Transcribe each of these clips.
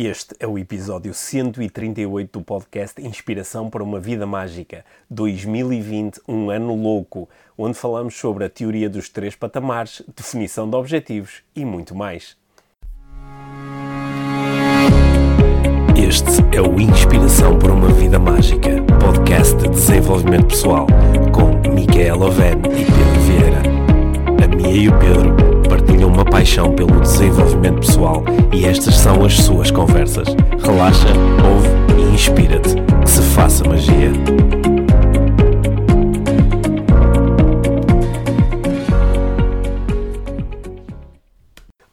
Este é o episódio 138 do podcast Inspiração para uma Vida Mágica 2020, um ano louco, onde falamos sobre a teoria dos três patamares, definição de objetivos e muito mais. Este é o Inspiração para uma Vida Mágica, podcast de desenvolvimento pessoal, com Micaela Oven e Pedro Vieira. A Mia e o Pedro uma paixão pelo desenvolvimento pessoal e estas são as suas conversas. Relaxa, ouve e inspira-te. Que se faça magia.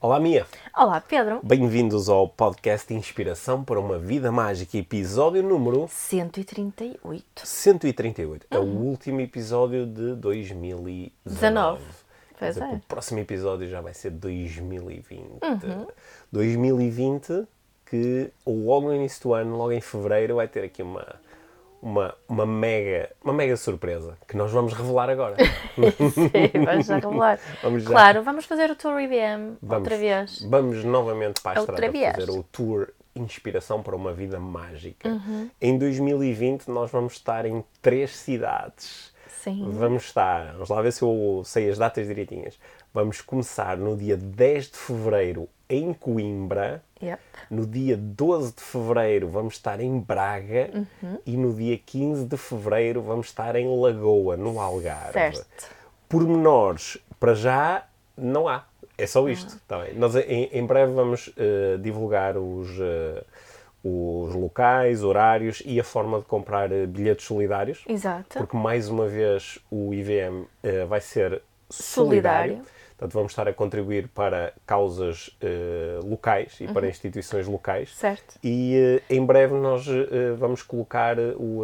Olá, Mia. Olá, Pedro. Bem-vindos ao podcast Inspiração para uma Vida Mágica, episódio número 138. 138. É o último episódio de 2019. 19. Pois dizer, é. O próximo episódio já vai ser 2020. 2020, que logo no início do ano, logo em fevereiro, vai ter aqui uma, uma, uma, mega, uma mega surpresa que nós vamos revelar agora. Sim, vamos já revelar. Vamos já. Claro, vamos fazer o Tour IBM Vamos, outra vez. Vamos novamente para a Outra estrada vez. fazer o tour Inspiração para uma Vida Mágica. Uhum. Em 2020 nós vamos estar em três cidades. Sim. Vamos estar, vamos lá ver se eu sei as datas direitinhas. Vamos começar no dia 10 de fevereiro em Coimbra. Yep. No dia 12 de fevereiro vamos estar em Braga. Uhum. E no dia 15 de fevereiro vamos estar em Lagoa, no Algarve. Certo. Pormenores, para já, não há. É só isto. Tá bem. Nós em, em breve vamos eh, divulgar os, eh, os locais, horários e a forma de comprar eh, bilhetes solidários. Exato. Porque mais uma vez o IVM eh, vai ser Solidário. solidário. Portanto, vamos estar a contribuir para causas eh, locais e Uhum. para instituições locais. Certo. E eh, em breve nós eh, vamos colocar o,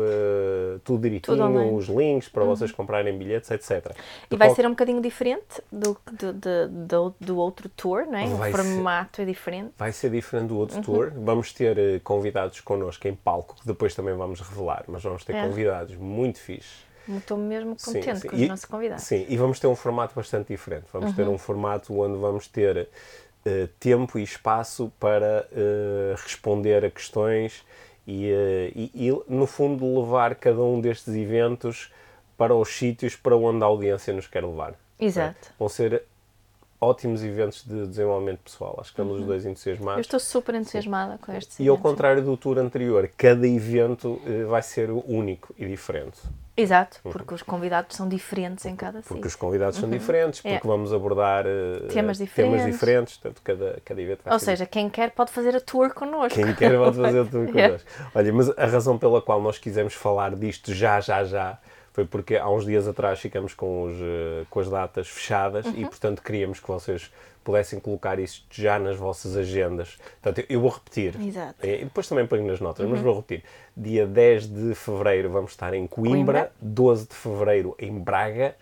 tudo direitinho, Tudo. Uhum. os links para vocês comprarem bilhetes, etc. E De vai qual- ser um bocadinho diferente do, do, do, do, outro tour, não é? O Vai ser. formato é diferente. Vai ser diferente do Uhum. outro tour. Vamos ter convidados connosco em palco, que depois também vamos revelar, mas vamos ter É. convidados muito fixes. Estou mesmo Sim, contente sim. com os E- nossos convidados. Sim, e vamos ter um formato bastante diferente. Vamos ter Uhum. um formato onde vamos ter eh, tempo e espaço para eh, responder a questões e, eh, e- e, no fundo, levar cada um destes eventos para os sítios para onde a audiência nos quer levar. Exato. Vão ser ótimos eventos de desenvolvimento pessoal. Acho que estamos os dois entusiasmados. Eu estou super entusiasmada com estes E ao contrário do tour anterior, cada evento eh, vai ser único e diferente. Exato, porque os convidados são diferentes em cada Uhum. Porque sítio. os convidados são diferentes, porque É. vamos abordar eh, Temas temas diferentes. diferentes, portanto, cada, cada evento Ou seja, quem quer pode fazer a tour connosco. Quem quer pode fazer tudo É. connosco. Olha, mas a razão pela qual nós quisemos falar disto já, já, já, foi porque há uns dias atrás ficamos com, os, eh, com as datas fechadas Uhum. e, portanto, queríamos que vocês pudessem colocar isto já nas vossas agendas. Portanto, eu vou repetir. Exato. E depois também ponho nas notas, mas vou repetir. Dia 10 de fevereiro vamos estar em Coimbra, Coimbra. 12 de fevereiro em Braga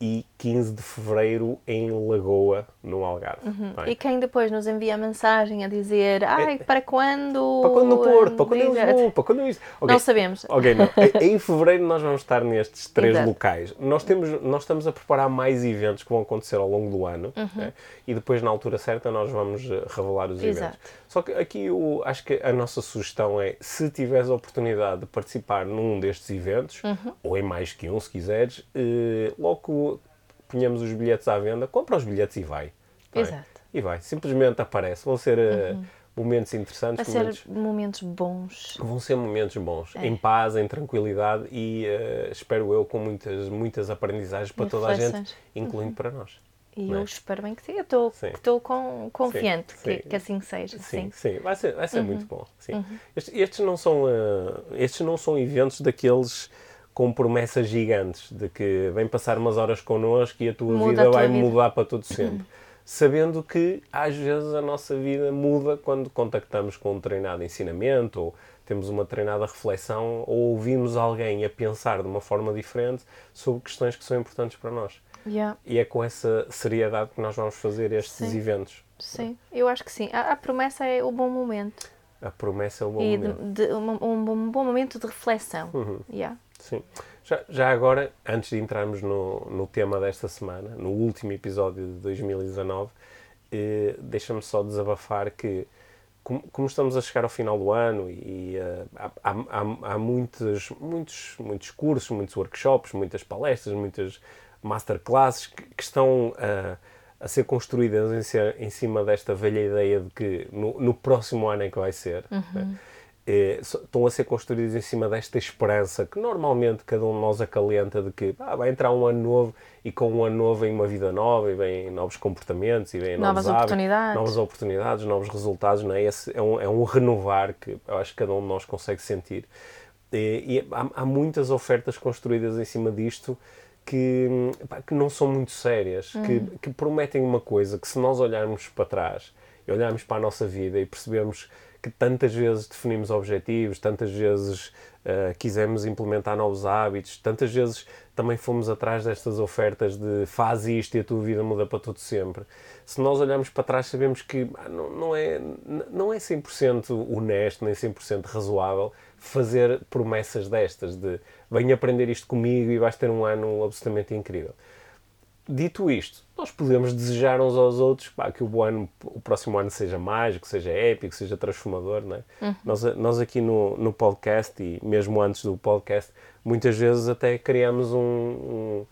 e 15 de fevereiro em Lagoa, no Algarve. Bem, E quem depois nos envia mensagem a dizer ai, para quando? É, Para quando no Porto, para quando em Exato. Lisboa, para quando em isto. Ok, Não sabemos. Ok, não. Em- fevereiro nós vamos estar nestes três Exato. locais. Nós, temos, nós estamos a preparar mais eventos que vão acontecer ao longo do ano Uhum. né? e depois, na altura certa, nós vamos eh, revelar os eventos. Só que aqui eu acho que a nossa sugestão é: se tiveres a oportunidade de participar num destes eventos, Uhum. ou em mais que um, se quiseres, eh, logo ponhamos os bilhetes à venda, compra os bilhetes e vai. Tá bem? Exato. Uhum. E vai. Simplesmente aparece. Vão ser eh, momentos interessantes. Vai ser momentos- bons. Vão ser momentos bons, É. em paz, em tranquilidade e eh, espero eu com muitas, muitas aprendizagens para E toda a gente, reflexões. incluindo para nós. E é? eu espero bem que sim. Eu estou estou com, confiante sim. Que, que assim seja. Sim, Sim. vai ser, vai ser Uhum. muito bom. Sim. Estes, estes não são, eh, estes não são eventos daqueles com promessas gigantes de que vem passar umas horas connosco e a tua Muda vida a tua vai vida. Uhum. mudar para todo sempre. Sabendo que às vezes a nossa vida muda quando contactamos com um treinado ensinamento ou temos uma treinada reflexão ou ouvimos alguém a pensar de uma forma diferente sobre questões que são importantes para nós. Yeah, E é com essa seriedade que nós vamos fazer estes Sim. eventos. sim, eu acho que sim. A, a promessa é o bom momento. A promessa é o bom e momento. de, de- um, um bom- um bom momento de reflexão. Uhum. Yeah. Sim. Já, já agora, antes de entrarmos no, no tema desta semana, no último episódio de 2019, eh, deixa-me só desabafar que como, como estamos a chegar ao final do ano e uh, há, há, há muitos, muitos, muitos cursos, muitos workshops, muitas palestras, muitas masterclasses que, que estão uh, a ser construídas em, ser, em, cima desta velha ideia de que no, no próximo ano é que vai ser. Uhum. Né? É, estão a ser construídos em cima desta esperança que normalmente cada um de nós acalenta de que ah, vai entrar um ano novo e com um ano novo vem uma vida nova e vem novos comportamentos e vem novas oportunidades. Novas oportunidades, novos resultados. Não é? Esse é, um, é um renovar que eu acho que cada um de nós consegue sentir. E, e há, há, muitas ofertas construídas em cima disto que, que não são muito sérias, que, que prometem uma coisa que se nós olharmos para trás e olharmos para a nossa vida e percebemos que tantas vezes definimos objetivos, tantas vezes uh, quisemos implementar novos hábitos, tantas vezes também fomos atrás destas ofertas de faz isto e a tua vida muda para todo sempre. Se nós olharmos para trás, sabemos que ah, não, não, é, não é 100% honesto, nem 100% razoável fazer promessas destas, de venha aprender isto comigo e vais ter um ano absolutamente incrível dito isto, nós podemos desejar uns aos outros pá, que o, ano, o próximo ano seja mágico, seja épico, seja transformador. Não é? Uhum. nós, nós aqui no, no podcast e mesmo antes do podcast, muitas vezes até criamos um, um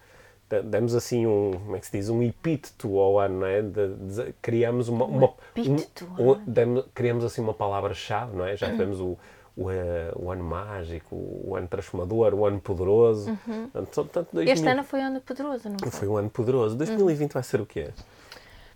demos assim um, como é que se diz, um epíteto ao ano, não é? De, de, criamos uma, uma, um, um, demos, criamos assim uma palavra-chave, não é? Já tivemos o o, eh, o, ano mágico, o ano transformador, o ano poderoso. Uhum. Portanto, 2000... Este ano foi um ano poderoso, não foi? Foi um ano poderoso. 2020 uhum. vai ser o quê?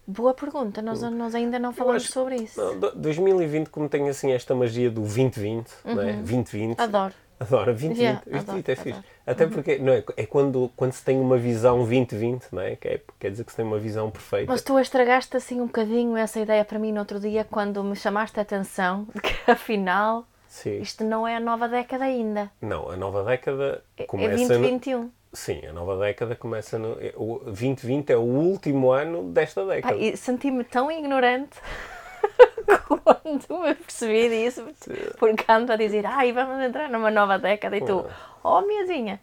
Boa pergunta, nós, nós ainda não falamos acho, sobre isso. Não, 2020, como tem assim esta magia do 2020, uhum. não é? 2020. Adoro. Adoro, 2020. Yeah, 2020 é fixe. Até uhum. porque não é, é quando, quando se tem uma visão 2020, não é? Que é? Quer dizer que se tem uma visão perfeita. Mas tu estragaste assim um bocadinho essa ideia para mim no outro dia, quando me chamaste a atenção de que afinal Sim. Isto não é a nova década ainda. Não, a nova década é, começa. É 2021. No... Sim, a nova década começa no. É, o 2020 é o último ano desta década. Pá, senti-me tão ignorante quando me percebi disso, por canto a dizer, ai, vamos entrar numa nova década e tu, oh, minhazinha.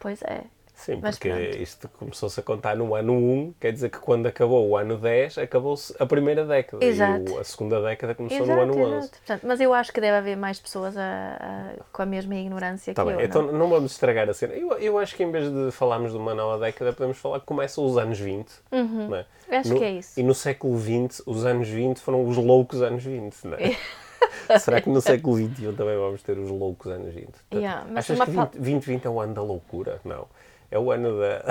Pois é. Sim, Mas porque pronto. isto começou-se a contar no ano 1, quer dizer que quando acabou o ano 10, acabou-se a primeira década. Exato. E a segunda década começou exato, no ano exato. 11. Portanto, mas eu acho que deve haver mais pessoas a, a, com a mesma ignorância tá que bem. eu. Então não? não vamos estragar a cena. Eu, eu acho que em vez de falarmos de uma nova década, podemos falar que começam os anos 20. Uhum. Não é? Acho no, que é isso. E no século 20, os anos 20 foram os loucos anos 20, não é? Será que no século XXI também vamos ter os loucos anos 20? Portanto, yeah, achas que 20, 2020 é o ano da loucura? Não. É o ano da.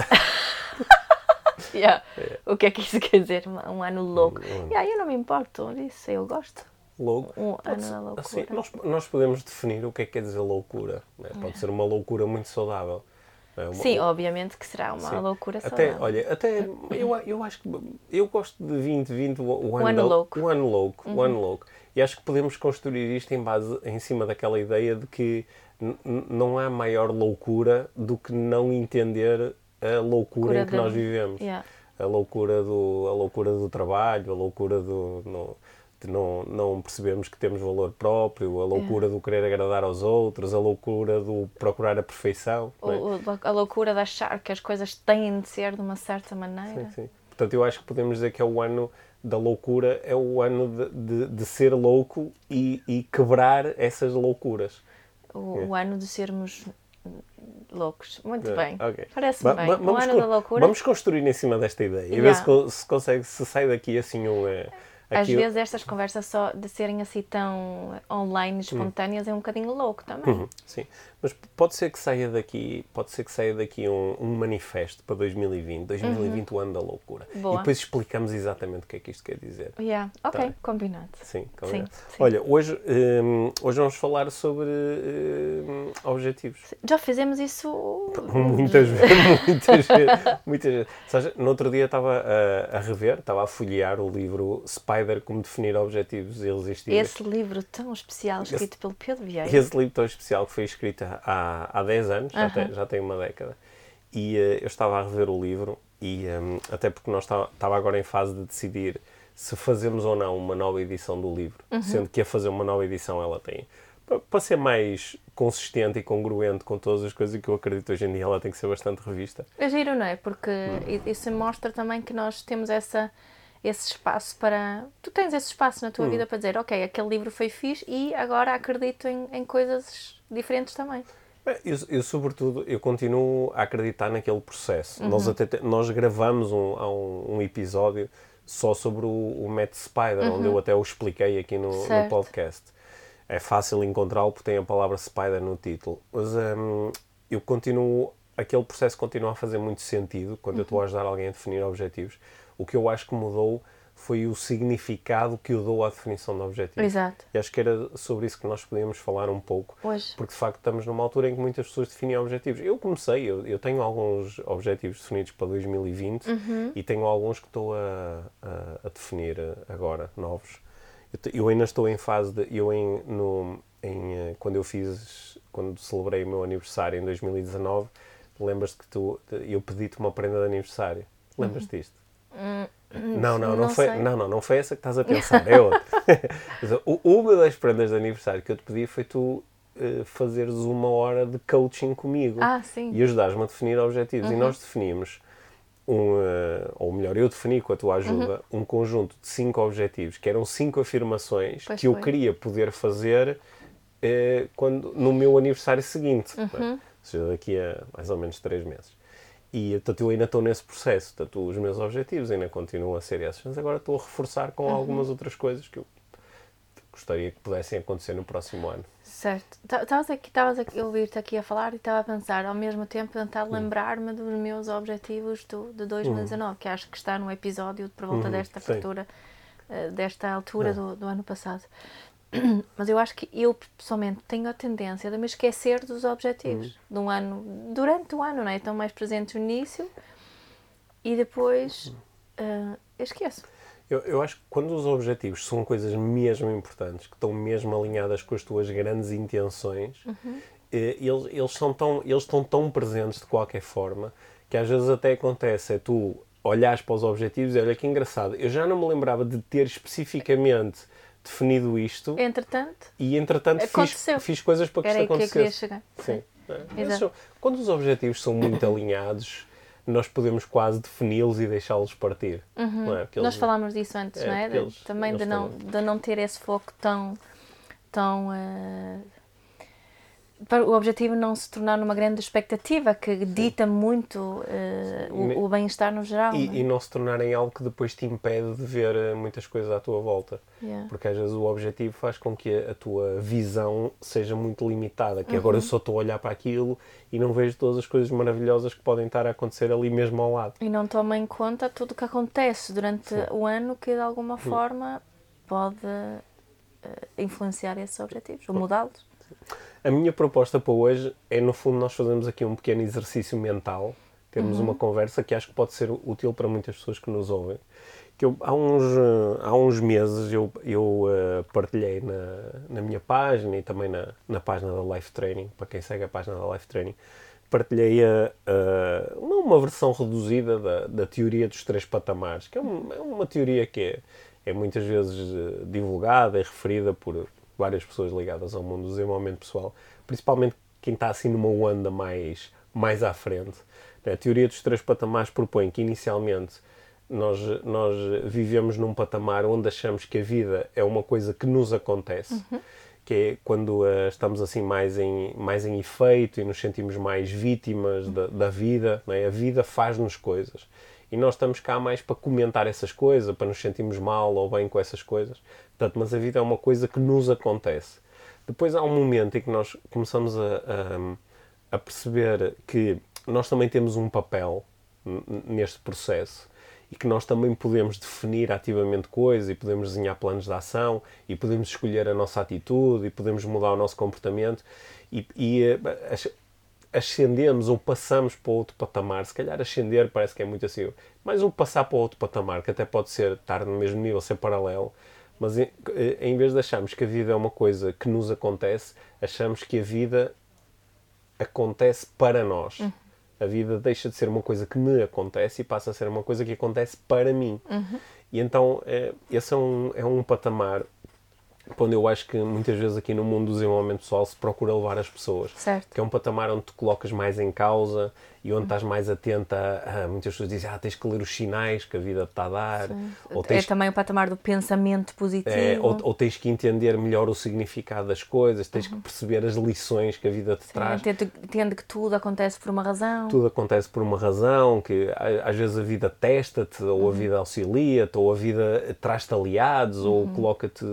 yeah. O que é que isso quer dizer? Um, ano louco. Um, yeah, eu não me importo disso, eu gosto. Louco. Um ano da loucura. Assim, nós, nós podemos definir o que é que quer dizer loucura. Né? Pode ser uma loucura muito saudável. É uma, Sim, obviamente que será uma sim. loucura saudável. Até, olha, até eu, eu acho que eu gosto de 2020, o, o, ano, ano louco. O ano louco, uhum. o ano louco. E acho que podemos construir isto em base em cima daquela ideia de que não há maior loucura do que não entender a loucura em que nós vivemos. Yeah. A loucura do a loucura do trabalho, a loucura do no, de não não percebemos que temos valor próprio, a loucura yeah. do querer agradar aos outros, a loucura do procurar a perfeição, o, é? a loucura de achar que as coisas têm de ser de uma certa maneira. Sim, sim. Portanto, eu acho que podemos dizer que é o ano da loucura, é o ano de, de, de ser louco e, e quebrar essas loucuras o, é. o ano de sermos loucos. Muito é. bem. Okay. Parece-me bem. o ano da loucura. Vamos construir em cima desta ideia yeah. e ver se, se consegue, se sai daqui assim um. É, às vezes estas conversas só de serem assim tão online, espontâneas, hum. é um bocadinho louco também. Uhum, sim, mas pode ser que saia daqui, pode ser que saia daqui um, um manifesto para 2020, 2020 uhum. o ano da loucura. Boa. E depois explicamos exatamente o que é que isto quer dizer. Yeah. Ok, tá. combinado. Sim, combinado. Sim, sim. Olha, hoje, um, hoje vamos falar sobre um, objetivos. Já fizemos isso muitas vezes, muitas vezes, muitas vezes. Seja, no outro dia estava a, a rever, estava a folhear o livro Spider Como Definir Objetivos Irresistíveis. Esse livro tão especial, escrito esse, pelo Pedro Vieira. Esse livro tão especial que foi escrito há, há 10 anos, uh -huh. já, tem, já tem uma década. E uh, eu estava a rever o livro, e um, até porque nós estava agora em fase de decidir se fazemos ou não uma nova edição do livro, uh -huh. sendo que a fazer uma nova edição ela tem para ser mais consistente e congruente com todas as coisas que eu acredito hoje em dia, ela tem que ser bastante revista. É giro, não é? Porque hum. isso mostra também que nós temos essa esse espaço para. Tu tens esse espaço na Hum. tua vida para dizer, ok, aquele livro foi fixe e agora acredito em, em coisas diferentes também. Eu, eu, sobretudo, eu continuo a acreditar naquele processo. Nós, até, nós gravamos um, um, um episódio só sobre o, o Matt Spider, onde eu até o expliquei aqui no, no podcast. É fácil encontrá-lo porque tem a palavra Spider no título. Mas hum, eu continuo, aquele processo continua a fazer muito sentido quando eu estou a ajudar alguém a definir objetivos. O que eu acho que mudou foi o significado que eu dou à definição de objetivos. Exato. E acho que era sobre isso que nós podíamos falar um pouco. Hoje. Porque de facto estamos numa altura em que muitas pessoas definem objetivos. Eu comecei, eu, eu tenho alguns objetivos definidos para 2020 Uhum. e tenho alguns que estou a, a, a definir agora, novos. Eu, eu ainda estou em fase de. Eu em, no, em, eh, quando eu fiz. Quando celebrei o meu aniversário em 2019, lembras-te que tu, eu pedi-te uma prenda de aniversário. Lembras-te disto? Não, não, não, Uhum. não foi, sei. não, não, não foi essa que estás a pensar, é outra. Uma das prendas de aniversário que eu te pedi foi tu eh, fazeres uma hora de coaching comigo Ah, e ajudares-me a definir objetivos. Uhum. E nós definimos, um, eh, ou melhor, eu defini com a tua ajuda, um conjunto de cinco objetivos, que eram cinco afirmações Pois que eu foi. queria poder fazer eh, quando, no meu aniversário seguinte, Uhum. não é? ou seja, daqui a mais ou menos três meses. E portanto, eu ainda estou nesse processo. Portanto, os meus objetivos ainda continuam a ser esses, mas agora estou a reforçar com Uhum. algumas outras coisas que eu gostaria que pudessem acontecer no próximo ano. Certo. Ta- Estavas aqui, estavas aqui a ouvir-te aqui a falar e estava a pensar, ao mesmo tempo, tentar lembrar-me dos meus objetivos do, de 2019, que acho que está no episódio por volta Uhum, desta apertura, eh, desta altura É. do, do ano passado. Mas eu acho que eu, pessoalmente, tenho a tendência de me esquecer dos objetivos Uhum. de um ano, durante o ano, não é? Estão mais presentes no início e depois Uhum. eu esqueço. Eu, eu acho que quando os objetivos são coisas mesmo importantes, que estão mesmo alinhadas com as tuas grandes intenções, eh, eles, eles, são tão, eles estão tão presentes de qualquer forma que às vezes até acontece é tu olhares para os objetivos e olha que engraçado, eu já não me lembrava de ter especificamente definido isto Entretanto, e entretanto fiz, Aconteceu. fiz coisas para que era isto aí que eu queria acontecesse. chegar. Sim. É. Exato. Quando os objetivos são muito alinhados, nós podemos quase defini-los e deixá-los partir. Não é? Porque Nós eles- falámos disso antes, É, não é? eles- também eles de, não, de não ter esse foco tão. tão eh, para o objetivo não se tornar numa grande expectativa que dita muito eh, Ne- o, o bem-estar no geral. não é? E, e não se tornarem algo que depois te impede de ver eh, muitas coisas à tua volta. Yeah. Porque às vezes o objetivo faz com que a, a tua visão seja muito limitada. Que agora eu Uhum. só estou a olhar para aquilo e não vejo todas as coisas maravilhosas que podem estar a acontecer ali mesmo ao lado. E não toma em conta tudo o que acontece durante o ano que de alguma forma pode eh, influenciar esses objetivos ou mudá-los. A minha proposta para hoje é, no fundo, nós fazemos aqui um pequeno exercício mental, termos Uhum. uma conversa que acho que pode ser útil para muitas pessoas que nos ouvem. Que eu, há, uns, há uns meses eu, eu eh, partilhei na, na minha página e também na, na página da Life Training, para quem segue a página da Life Training, partilhei a, a- uma, uma versão reduzida da, da teoria dos três patamares, que é, um- é uma teoria que é, é muitas vezes eh, divulgada e referida por várias pessoas ligadas ao mundo do desenvolvimento pessoal, principalmente quem está assim numa onda mais, mais à frente. A teoria dos três patamares propõe que inicialmente nós, nós vivemos num patamar onde achamos que a vida é uma coisa que nos acontece, que é quando eh, estamos assim mais em, mais em efeito e nos sentimos mais vítimas da, da vida, é? a vida faz-nos coisas. E nós estamos cá mais para comentar essas coisas, para nos sentirmos mal ou bem com essas coisas. Portanto, mas a vida é uma coisa que nos acontece. Depois há um momento em que nós começamos a, a, a perceber que nós também temos um papel neste processo e que nós também podemos definir ativamente coisas e podemos desenhar planos de ação e podemos escolher a nossa atitude e podemos mudar o nosso comportamento e, e eh, as- ascendemos ou passamos para outro patamar. Se calhar ascender parece que é muito assim, mas o passar para outro patamar, que até pode ser estar no mesmo nível, ser paralelo, mas em, eh, em vez de acharmos que a vida é uma coisa que nos acontece, achamos que a vida acontece para nós. A vida deixa de ser uma coisa que me acontece e passa a ser uma coisa que acontece para mim. E então, eh, esse é um, é um patamar onde eu acho que muitas vezes aqui no mundo do desenvolvimento pessoal se procura levar as pessoas. Certo. Que é um patamar onde te colocas mais em causa e onde estás mais atenta a, muitas pessoas dizem, ah, tens que ler os sinais que a vida te está a dar. Ou tens, é também o patamar do pensamento positivo. É, ou, ou, tens que entender melhor o significado das coisas, tens uhum. que perceber as lições que a vida te Sim, traz. Entende que tudo acontece por uma razão. Tudo acontece por uma razão, que às vezes a vida testa-te, ou uhum. a vida auxilia-te, ou a vida traz-te aliados, uhum. ou coloca-te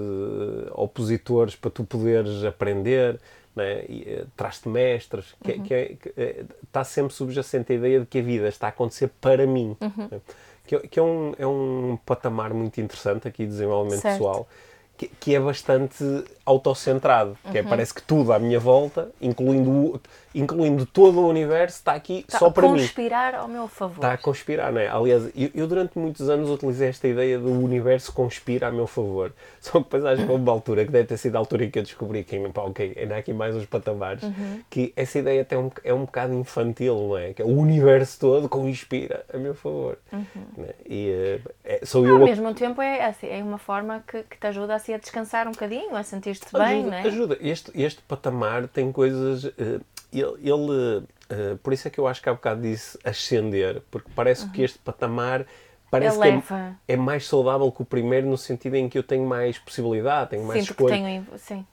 opositores para tu poderes aprender né? Eh, traz-te mestres, que, uhum. que, é, que é, está sempre subjacente a ideia de que a vida está a acontecer para mim. Uhum. Né? Que, que, é, um, é um patamar muito interessante aqui de desenvolvimento certo. pessoal, que, que, é bastante autocentrado, uhum. que é, uhum. parece que tudo à minha volta, incluindo incluindo todo o universo, está aqui está só para mim. Está a conspirar ao meu favor. Está a conspirar, não é? Aliás, eu, eu, durante muitos anos utilizei esta ideia do universo conspira a meu favor. Só que depois acho que houve uma altura, que deve ter sido a altura em que eu descobri que, pá, ok, ainda há aqui mais uns patamares, uhum. que essa ideia até é um, é um bocado infantil, não é? Que é o universo todo conspira a meu favor. Uhum. É? E eh, é, sou eu... Ao mesmo tempo é, assim, é uma forma que, que te ajuda assim, a descansar um bocadinho, a sentir-te bem, não é? Ajuda. Este, este patamar tem coisas... Uh, ele, ele uh, por isso é que eu acho que há bocado disse ascender, porque parece uhum. que este patamar parece que é, é, mais saudável que o primeiro no sentido em que eu tenho mais possibilidade, tenho mais Sinto escolha tenho,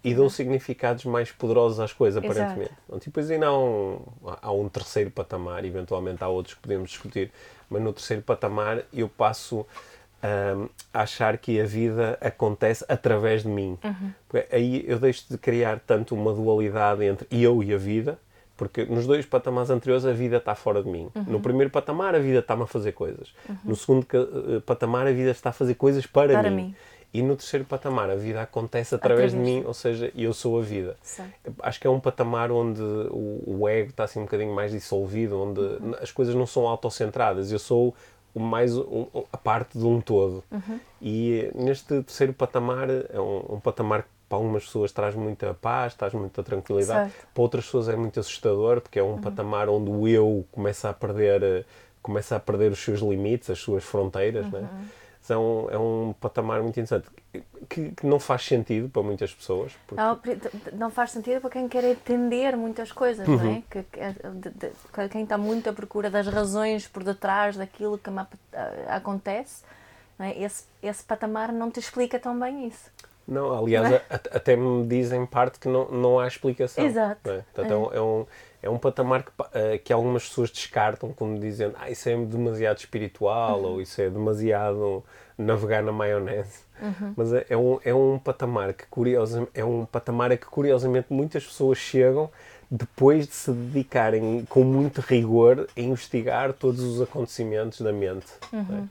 e dou significados mais poderosos às coisas, aparentemente. Então, depois ainda há um, há um terceiro patamar, eventualmente há outros que podemos discutir, mas no terceiro patamar eu passo um, a achar que a vida acontece através de mim. Uhum. Aí eu deixo de criar tanto uma dualidade entre eu e a vida, porque nos dois patamares anteriores a vida está fora de mim. Uhum. No primeiro patamar a vida está-me a fazer coisas. Uhum. No segundo uh, patamar a vida está a fazer coisas para, para mim. mim. E no terceiro patamar a vida acontece através, através. de mim, ou seja, eu sou a vida. Acho que é um patamar onde o, o, ego está assim um bocadinho mais dissolvido, onde uhum. as coisas não são autocentradas. Eu sou mais um, a parte de um todo. Uhum. E neste terceiro patamar é um, um patamar que para algumas pessoas traz muita paz, traz muita tranquilidade. Certo. Para outras pessoas é muito assustador, porque é um uhum. patamar onde o eu começa a perder, começa a perder os seus limites, as suas fronteiras, uhum. né? Então é um patamar muito interessante que, que, não faz sentido para muitas pessoas. Porque... Não, não, faz sentido para quem quer entender muitas coisas, uhum. não é? Uhum. Que, que, de, de, quem está muito à procura das razões por detrás daquilo que acontece, é? esse, esse patamar não te explica tão bem isso. Não, aliás, não é? até me dizem parte que não, não há explicação. Exato. É? Portanto, é. é. um, é um patamar que, uh, que algumas pessoas descartam como dizendo ah, isso é demasiado espiritual uhum. ou isso é demasiado navegar na maionese. Uhum. Mas é, é, um, é um patamar que curiosamente, é um patamar a que curiosamente muitas pessoas chegam depois de se dedicarem com muito rigor a investigar todos os acontecimentos da mente. É? Uhum.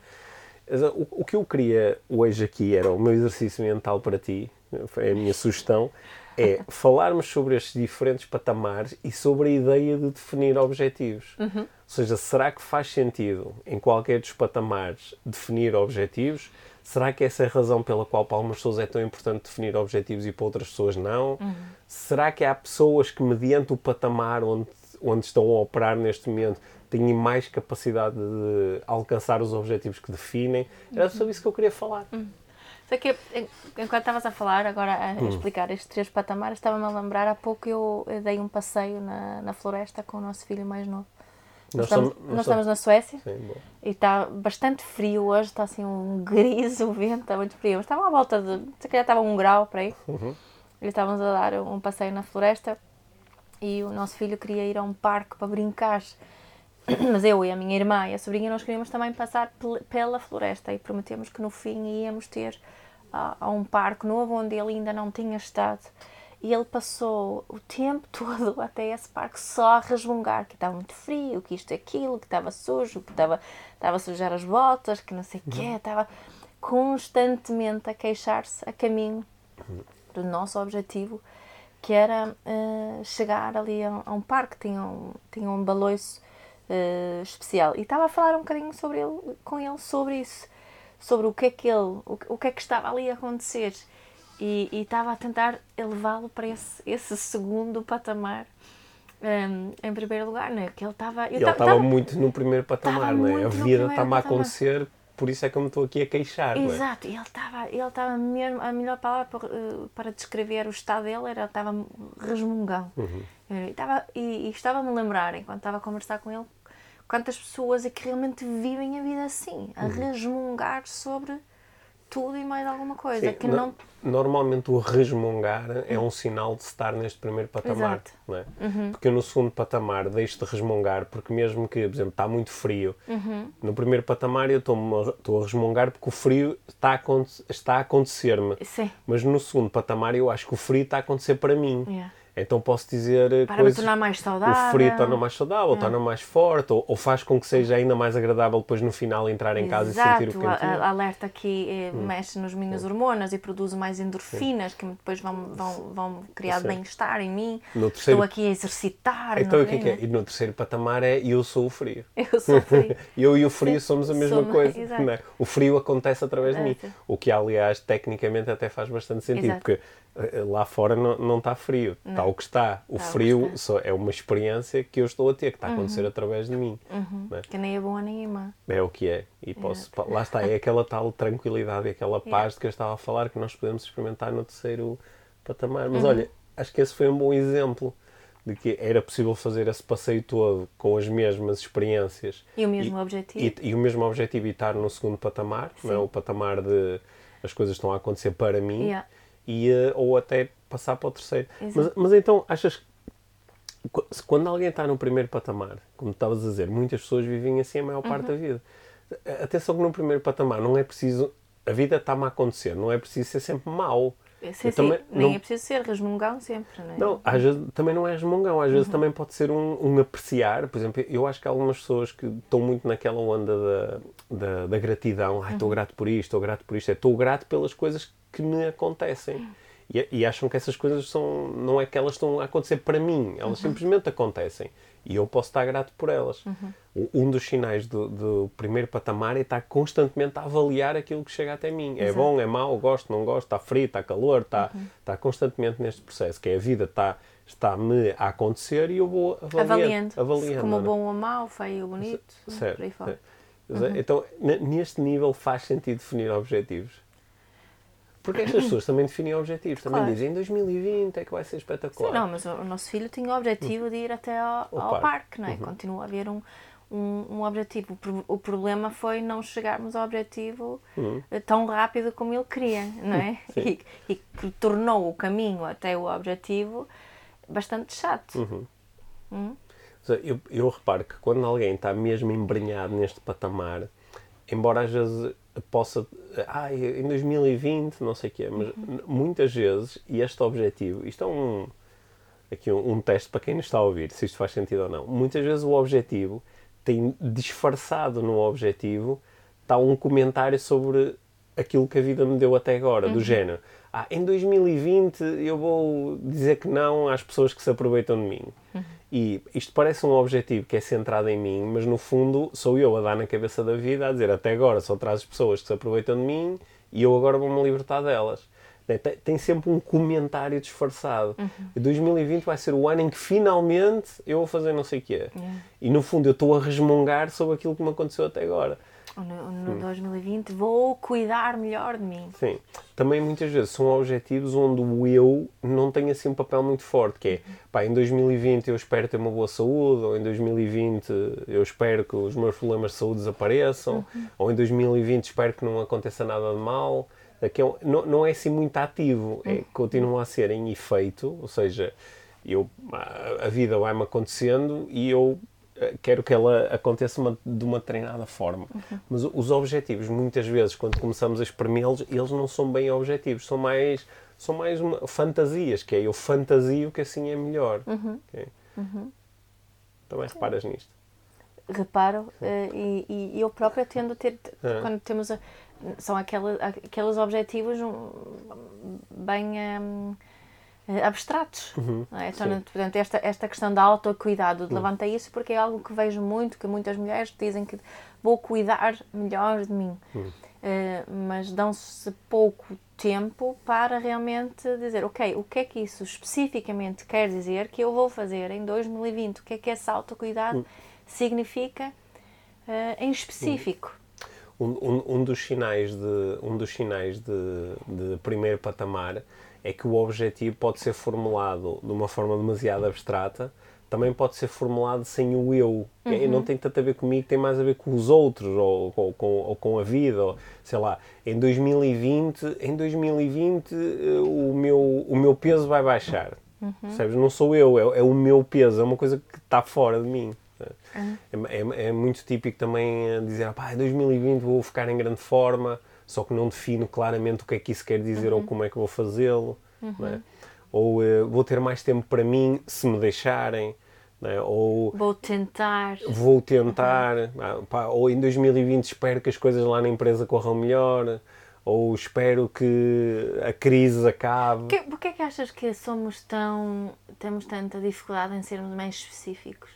O, o, que eu queria hoje aqui era o meu exercício mental para ti, foi a minha sugestão, é falarmos sobre estes diferentes patamares e sobre a ideia de definir objetivos. Uhum. Ou seja, será que faz sentido em qualquer dos patamares definir objetivos? Será que essa é a razão pela qual para algumas pessoas é tão importante definir objetivos e para outras pessoas não? Uhum. Será que há pessoas que, mediante o patamar onde, onde estão a operar neste momento, têm mais capacidade de alcançar os objetivos que definem? Era sobre isso que eu queria falar. Uhum. Só que enquanto estavas a falar, agora a hum. explicar estes três patamares, estava-me a lembrar, há pouco eu, dei um passeio na, na floresta com o nosso filho mais novo. Nós, estamos, somos, nós estamos na Suécia Sim, e está bastante frio hoje, está assim um gris, o vento está muito frio. Estava à volta de, se calhar estava um grau para aí. Uhum. E estávamos a dar um passeio na floresta e o nosso filho queria ir a um parque para brincar. Mas eu e a minha irmã e a sobrinha nós queríamos também passar pela floresta e prometemos que no fim íamos ter a, a um parque novo onde ele ainda não tinha estado. E ele passou o tempo todo até esse parque só a resmungar que estava muito frio, que isto e aquilo, que estava sujo, que estava, estava a sujar as botas, que não sei o quê, uhum. estava constantemente a queixar-se a caminho do nosso objetivo, que era uh, chegar ali a, a, um parque, tinha um, tinha um baloiço uh, especial. E estava a falar um bocadinho sobre ele, com ele sobre isso sobre o que é que ele, o, o que é que estava ali a acontecer e, e estava a tentar elevá-lo para esse, esse segundo patamar. Um, em primeiro lugar, né? que ele estava. Ele estava muito no primeiro patamar, né? a vida estava a acontecer por isso é que eu me estou aqui a queixar. Exato, é? ele estava ele estava mesmo, a melhor palavra para, eh, para descrever o estado dele era estava resmungão. Uhum. E, estava, e, e estava-me a lembrar, enquanto estava a conversar com ele, quantas pessoas é que realmente vivem a vida assim, a uhum. resmungar sobre tudo e mais alguma coisa. Sim, que não... Normalmente o resmungar é um sinal de estar neste primeiro patamar. Não é? Uhum. Porque eu no segundo patamar deixo de resmungar, porque mesmo que, por exemplo, está muito frio, uhum. no primeiro patamar eu estou a resmungar porque o frio está a, está a acontecer-me. Mas no segundo patamar eu acho que o frio está a acontecer para mim. Yeah. Então posso dizer eh, Para coisas... tornar mais saudável. O frio torna mais saudável, é. torna mais forte, ou, ou, faz com que seja ainda mais agradável depois no final entrar em casa Exato. e sentir o quentinho. Alerta que eh, hum. mexe nos minhas hum. hormonas e produz mais endorfinas que depois vão, vão, vão criar bem-estar em mim. No terceiro... Estou aqui a exercitar. Então o que é que é? E no terceiro patamar é eu sou o frio. Eu sou o frio. eu e o frio somos a mesma somos... coisa. É? O frio acontece através de mim. O que aliás tecnicamente até faz bastante sentido, Exato. porque lá fora não, não está frio, não. está o que está. O está frio o só é uma experiência que eu estou a ter, que está a acontecer uhum. através de mim. Uhum. É? Que nem é boa nem é má. É o que é. E posso, lá está, é aquela tal tranquilidade aquela paz de que eu estava a falar que nós podemos experimentar no terceiro patamar. Mas uhum. olha, acho que esse foi um bom exemplo de que era possível fazer esse passeio todo com as mesmas experiências. E o mesmo e, objetivo. E, e, o mesmo objetivo e estar no segundo patamar, não é? o patamar de as coisas estão a acontecer para mim. Yeah e, uh, ou até passar para o terceiro. Mas, mas, então, achas que quando alguém está no primeiro patamar, como estavas a dizer, muitas pessoas vivem assim a maior parte uhum. da vida. Atenção que no primeiro patamar não é preciso. A vida está-me a acontecer, não é preciso ser sempre mau. Sim, também, nem não, é preciso ser resmungão sempre, não é? Não, às vezes também não é resmungão, às vezes uhum. também pode ser um, um, apreciar. Por exemplo, eu acho que há algumas pessoas que estão muito naquela onda da, da, da gratidão. Ai, estou uhum. grato por isto, estou grato por isto. É, estou grato pelas coisas que me acontecem. E, e, acham que essas coisas são. Não é que elas estão a acontecer para mim, elas uhum. simplesmente acontecem. E eu posso estar grato por elas. Uhum. Um dos sinais do, do, primeiro patamar é estar constantemente a avaliar aquilo que chega até mim. É Exato. É bom, é mau, gosto, não gosto, está frio, está calor, está, uhum. está constantemente neste processo, que é a vida está está-me a acontecer e eu vou avaliando. Avaliando. avaliando como bom ou mau, feio ou bonito. Certo. Por aí fora. Uhum. Então, neste nível faz sentido definir objetivos? Porque estas pessoas também definem objetivos, também claro. dizem em 2020 é que vai ser espetacular. Sim, não, mas o, nosso filho tinha o objetivo de ir até ao, ao parque. parque, não é? Uhum. Continua a haver um, um, um, objetivo. O, problema foi não chegarmos ao objetivo uhum. Eh, tão rápido como ele queria, não é? e, e, que tornou o caminho até o objetivo bastante chato. Uhum. Hum? Eu, eu reparo que quando alguém está mesmo embrenhado neste patamar, embora às vezes possa. Ah, em 2020, não sei o quê, mas uhum. muitas vezes, e este objetivo, isto é um. Aqui um, um teste para quem nos está a ouvir, se isto faz sentido ou não. Muitas vezes o objetivo tem disfarçado no objetivo está um comentário sobre aquilo que a vida me deu até agora, uhum. do género. Ah, em 2020 eu vou dizer que não às pessoas que se aproveitam de mim. Uhum. E isto parece um objetivo que é centrado em mim, mas no fundo sou eu a dar na cabeça da vida a dizer até agora só traz pessoas que se aproveitam de mim e eu agora vou-me libertar delas. Né, tem sempre um comentário disfarçado. Uhum. 2020 vai ser o ano em que finalmente eu vou fazer não sei o quê. Yeah. E no fundo eu estou a resmungar sobre aquilo que me aconteceu até agora no, no hum. 2020 vou cuidar melhor de mim. Sim. Também muitas vezes são objetivos onde o eu não tem assim um papel muito forte, que é, pá, em 2020 eu espero ter uma boa saúde, ou em 2020 eu espero que os meus problemas de saúde desapareçam, uhum. ou em 2020 espero que não aconteça nada de mal. Que é, não, não é assim muito ativo, é, uhum. continua a ser em efeito, ou seja, eu, a vida vai-me acontecendo e eu quero que ela aconteça uma, de uma treinada forma. Uhum. Mas os objetivos, muitas vezes, quando começamos a exprimí-los, eles não são bem objetivos, são mais, são mais uma, fantasias, que é eu fantasio que assim é melhor. Uhum. Okay? Uhum. Também reparas nisto? Reparo, uh, e, e, eu própria tendo a ter, é. quando temos, a, são aquela, aqueles objetivos bem. Um, abstratos. Uhum, é? então, portanto, esta, esta questão da autocuidado, uhum. levanta isso porque é algo que vejo muito, que muitas mulheres dizem que vou cuidar melhor de mim. Uhum. Uh, mas dão-se pouco tempo para realmente dizer, ok, o que é que isso especificamente quer dizer que eu vou fazer em 2020? O que é que esse autocuidado uhum. significa uh, em específico? um, um, um, dos sinais de um dos sinais de, de primeiro patamar é que o objetivo pode ser formulado de uma forma demasiado abstrata também pode ser formulado sem o eu. Uhum. Não tem tanto a ver comigo, tem mais a ver com os outros, ou, ou, com, ou com a vida, ou, sei lá. Em 2020, em 2020 eh, o, meu, o meu peso vai baixar. Uhum. Sabes? Não sou eu, é, é, o meu peso, é uma coisa que está fora de mim. Uhum. É, é, é, muito típico também eh, dizer, pá, em 2020 vou ficar em grande forma, só que não defino claramente o que é que isso quer dizer ou uhum. como é que vou fazê-lo. É? ou uh, vou ter mais tempo para mim se me deixarem. Né? Ou vou tentar. Vou tentar. Uhum. Pá, ou em 2020 espero que as coisas lá na empresa corram melhor. Ou espero que a crise acabe. Porquê, porquê é que achas que somos tão. temos tanta dificuldade em sermos mais específicos?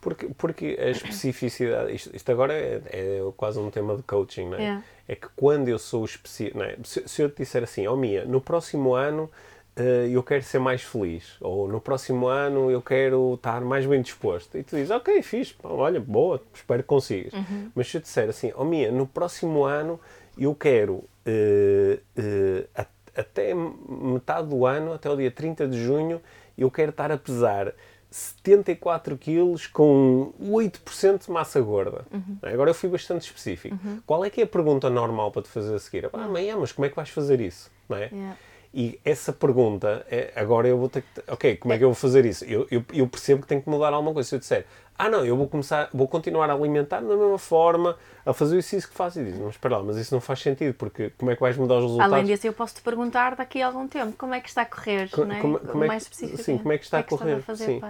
Porque, porque a especificidade. Isto, isto agora é, é, quase um tema de coaching, não é? É, é que quando eu sou específico. É? Se, se eu te disser assim, oh Mia, no próximo ano uh, eu quero ser mais feliz, ou no próximo ano eu quero estar mais bem disposto. E tu dizes, ok, fixe, olha, boa, espero que consigas. Uhum. Mas se eu disser assim, oh Mia, no próximo ano eu quero uh, uh, até metade do ano, até o dia 30 de junho, eu quero estar a pesar 74 quilos com 8% de massa gorda. Uhum. Agora eu fui bastante específico. Uhum. Qual é que é a pergunta normal para te fazer a seguir? Ah, amanhã, mas como é que vais fazer isso? Não é? Yeah. E essa pergunta, é, agora eu vou ter que. Ok, como é que eu vou fazer isso? Eu, eu, eu, percebo que tenho que mudar alguma coisa. Se eu disser, ah não, eu vou começar, vou continuar a alimentar da mesma forma, a fazer isso, isso que faço, e diz, mas espera lá, mas isso não faz sentido, porque como é que vais mudar os resultados? Além disso, eu posso te perguntar daqui a algum tempo como é que está a correr, Co não é? Como, como é mais específico. Sim, como é que está a correr? Que a fazer, sim.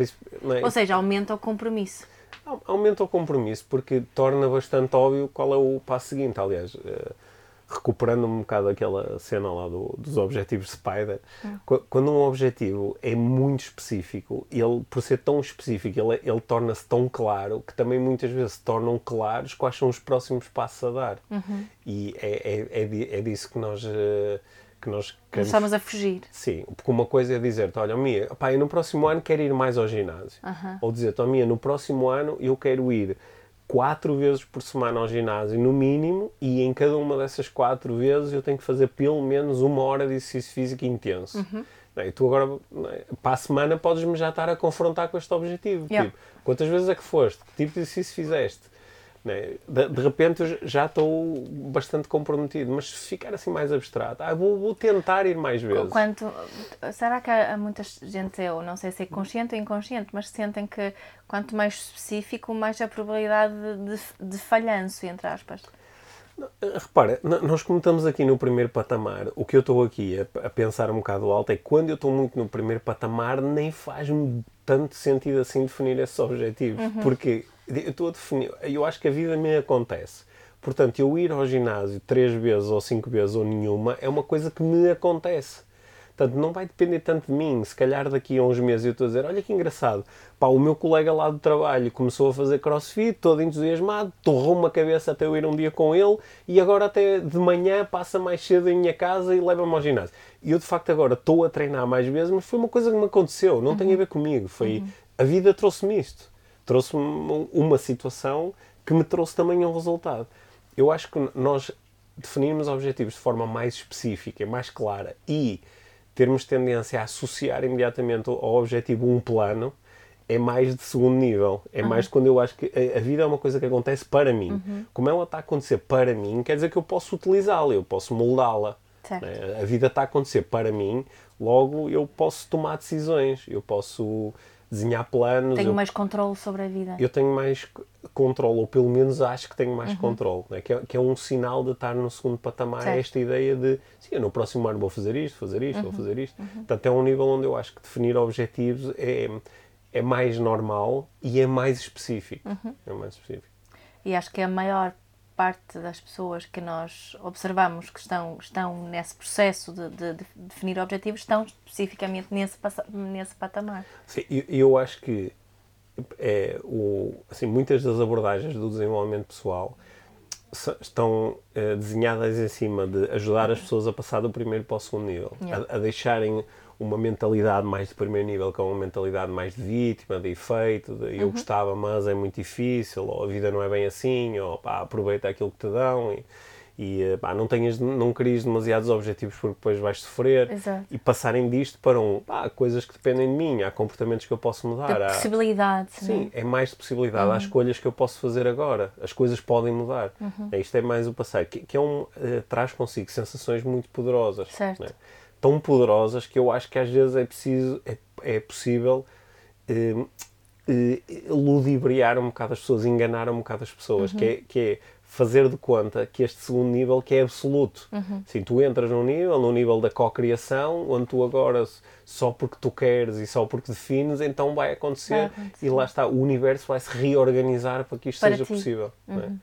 Isso, é? Ou seja, aumenta o compromisso. Aumenta o compromisso, porque torna bastante óbvio qual é o passo seguinte. Aliás, uh, recuperando um bocado aquela cena lá do, dos objetivos Spider, hum. quando um objetivo é muito específico, ele, por ser tão específico, ele, ele torna-se tão claro que também muitas vezes se tornam claros quais são os próximos passos a dar. Uhum. E é, é, é, é, disso que nós. Eh, que nós queremos... Estamos a fugir. Sim, porque uma coisa é dizer-te, olha, Mia, pá, eu no próximo ano quero ir mais ao ginásio. Uhum. Ou dizer-te, oh, Mia, no próximo ano eu quero ir quatro vezes por semana ao ginásio, no mínimo, e em cada uma dessas quatro vezes eu tenho que fazer pelo menos uma hora de exercício físico intenso. Uhum. É? E tu agora, é? para a semana, podes-me já estar a confrontar com este objetivo. Yeah. Tipo, quantas vezes é que foste? Que tipo de exercício fizeste? Né? De, de, repente eu já estou bastante comprometido, mas se ficar assim mais abstrato, ah, vou, vou, tentar ir mais vezes. Quanto, será que há muita gente, eu não sei se é consciente ou inconsciente, mas sentem que quanto mais específico, mais a probabilidade de, de falhanço, entre aspas? Repara, nós como estamos aqui no primeiro patamar, o que eu estou aqui a, a, pensar um bocado alto é que quando eu estou muito no primeiro patamar, nem faz-me tanto sentido assim definir esses objetivos. Uhum. Porque eu estou a definir, eu acho que a vida me acontece. Portanto, eu ir ao ginásio três vezes ou cinco vezes ou nenhuma é uma coisa que me acontece. Portanto, não vai depender tanto de mim. Se calhar daqui a uns meses eu estou a dizer: olha que engraçado, pá, o meu colega lá do trabalho começou a fazer crossfit, todo entusiasmado, torrou uma cabeça até eu ir um dia com ele e agora até de manhã passa mais cedo em minha casa e leva-me ao ginásio. E eu de facto agora estou a treinar mais vezes, mas foi uma coisa que me aconteceu, não uhum. tem a ver comigo. Foi uhum. a vida trouxe-me isto trouxe-me uma situação que me trouxe também um resultado. Eu acho que nós definirmos objetivos de forma mais específica, mais clara e termos tendência a associar imediatamente ao objetivo um plano é mais de segundo nível. É uhum. mais quando eu acho que a, vida é uma coisa que acontece para mim. Uhum. Como ela está a acontecer para mim, quer dizer que eu posso utilizá-la, eu posso moldá-la. Né? A vida está a acontecer para mim, logo eu posso tomar decisões, eu posso desenhar planos. Tenho eu, mais controle sobre a vida. Eu tenho mais controle, ou pelo menos acho que tenho mais uhum. controle, né? que, é, que é um sinal de estar no segundo patamar, certo. esta ideia de, sim, no próximo ano vou fazer isto, fazer isto, uhum. vou fazer isto. Uhum. Portanto, é um nível onde eu acho que definir objetivos é, é mais normal e é mais específico. Uhum. É mais específico. E acho que é a maior parte das pessoas que nós observamos que estão, estão nesse processo de, de, de definir objetivos estão especificamente nesse, nesse patamar. Sim, eu, eu acho que é, o, assim, muitas das abordagens do desenvolvimento pessoal estão uh, desenhadas em cima de ajudar as pessoas a passar do primeiro para o segundo nível, yeah. a, a, deixarem uma mentalidade mais de primeiro nível, é uma mentalidade mais de vítima, de efeito, de eu uhum. gostava, mas é muito difícil, ou a vida não é bem assim, ou pá, aproveita aquilo que te dão. E, e eh, pá, não, tenhas, não querias demasiados objetivos porque depois vais sofrer Exato. e passarem disto para um, pá, coisas que dependem de mim, há comportamentos que eu posso mudar. há possibilidade. Sim, é? é mais de possibilidade, uhum. há escolhas que eu posso fazer agora, as coisas podem mudar. Uhum. É, isto é mais o passar, que, que é um, uh, traz consigo sensações muito poderosas. Certo. Né? Tão poderosas que eu acho que às vezes é, preciso, é, é possível uh, uh, ludibriar um bocado as pessoas, enganar um bocado as pessoas, uhum. que, é, que é fazer de conta que este segundo nível que é absoluto. Uhum. Sim, tu entras num nível, no nível da cocriação, onde tu agora, só porque tu queres e só porque defines, então vai acontecer, vai acontecer. e lá está, o universo vai se reorganizar para que isto para seja ti. possível. É? Uhum.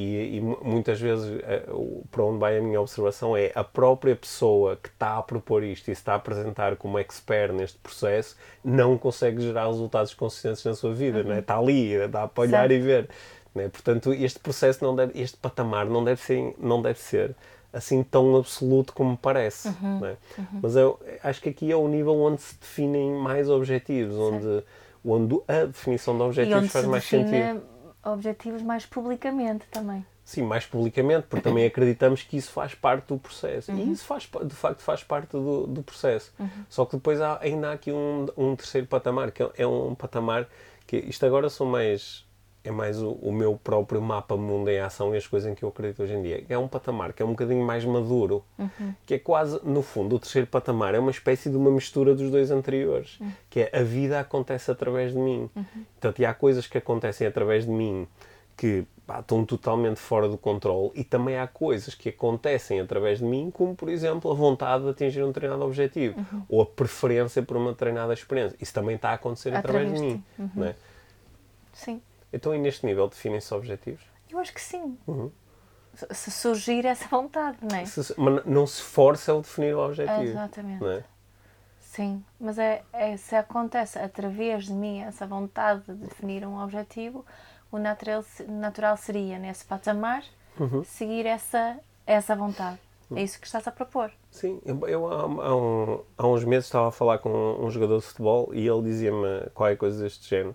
E, e, muitas vezes, eh, para onde vai a minha observação é a própria pessoa que está a propor isto e se está a apresentar como expert neste processo não consegue gerar resultados consistentes na sua vida, uhum. né? está ali, dá para olhar certo. e ver. Né? Portanto, este processo não deve, este patamar não deve ser, não deve ser assim tão absoluto como parece. Uhum, né? uhum. Mas eu acho que aqui é o nível onde se definem mais objetivos, onde, onde a definição de objetivos faz mais sentido. Objetivos mais publicamente também. Sim, mais publicamente, porque também acreditamos que isso faz parte do processo. Uhum. E isso faz, de facto faz parte do, do processo. Uhum. Só que depois há, ainda há aqui um, um terceiro patamar, que é um patamar que isto agora são mais é mais o, o, meu próprio mapa mundo em ação e as coisas em que eu acredito hoje em dia. É um patamar que é um bocadinho mais maduro, uhum. que é quase, no fundo, o terceiro patamar é uma espécie de uma mistura dos dois anteriores, uhum. que é a vida acontece através de mim. Uhum. Portanto, e há coisas que acontecem através de mim que pá, estão totalmente fora do controle e também há coisas que acontecem através de mim, como, por exemplo, a vontade de atingir um determinado objetivo uhum. ou a preferência por uma determinada experiência. Isso também está a acontecer através, através de mim. Uhum. Não é? Sim. Então, e neste nível, definem-se objetivos? Eu acho que sim. Uhum. Se surgir essa vontade, não é? Se, mas não se força a definir o objetivo. Exatamente. É? Sim, mas é, é, se acontece através de mim essa vontade de definir um objetivo, o natural, natural seria, nesse patamar, uhum. seguir essa, essa vontade. É isso que estás a propor. Sim, eu, há, há, um, há, uns meses estava a falar com um jogador de futebol e ele dizia-me qualquer coisa deste género.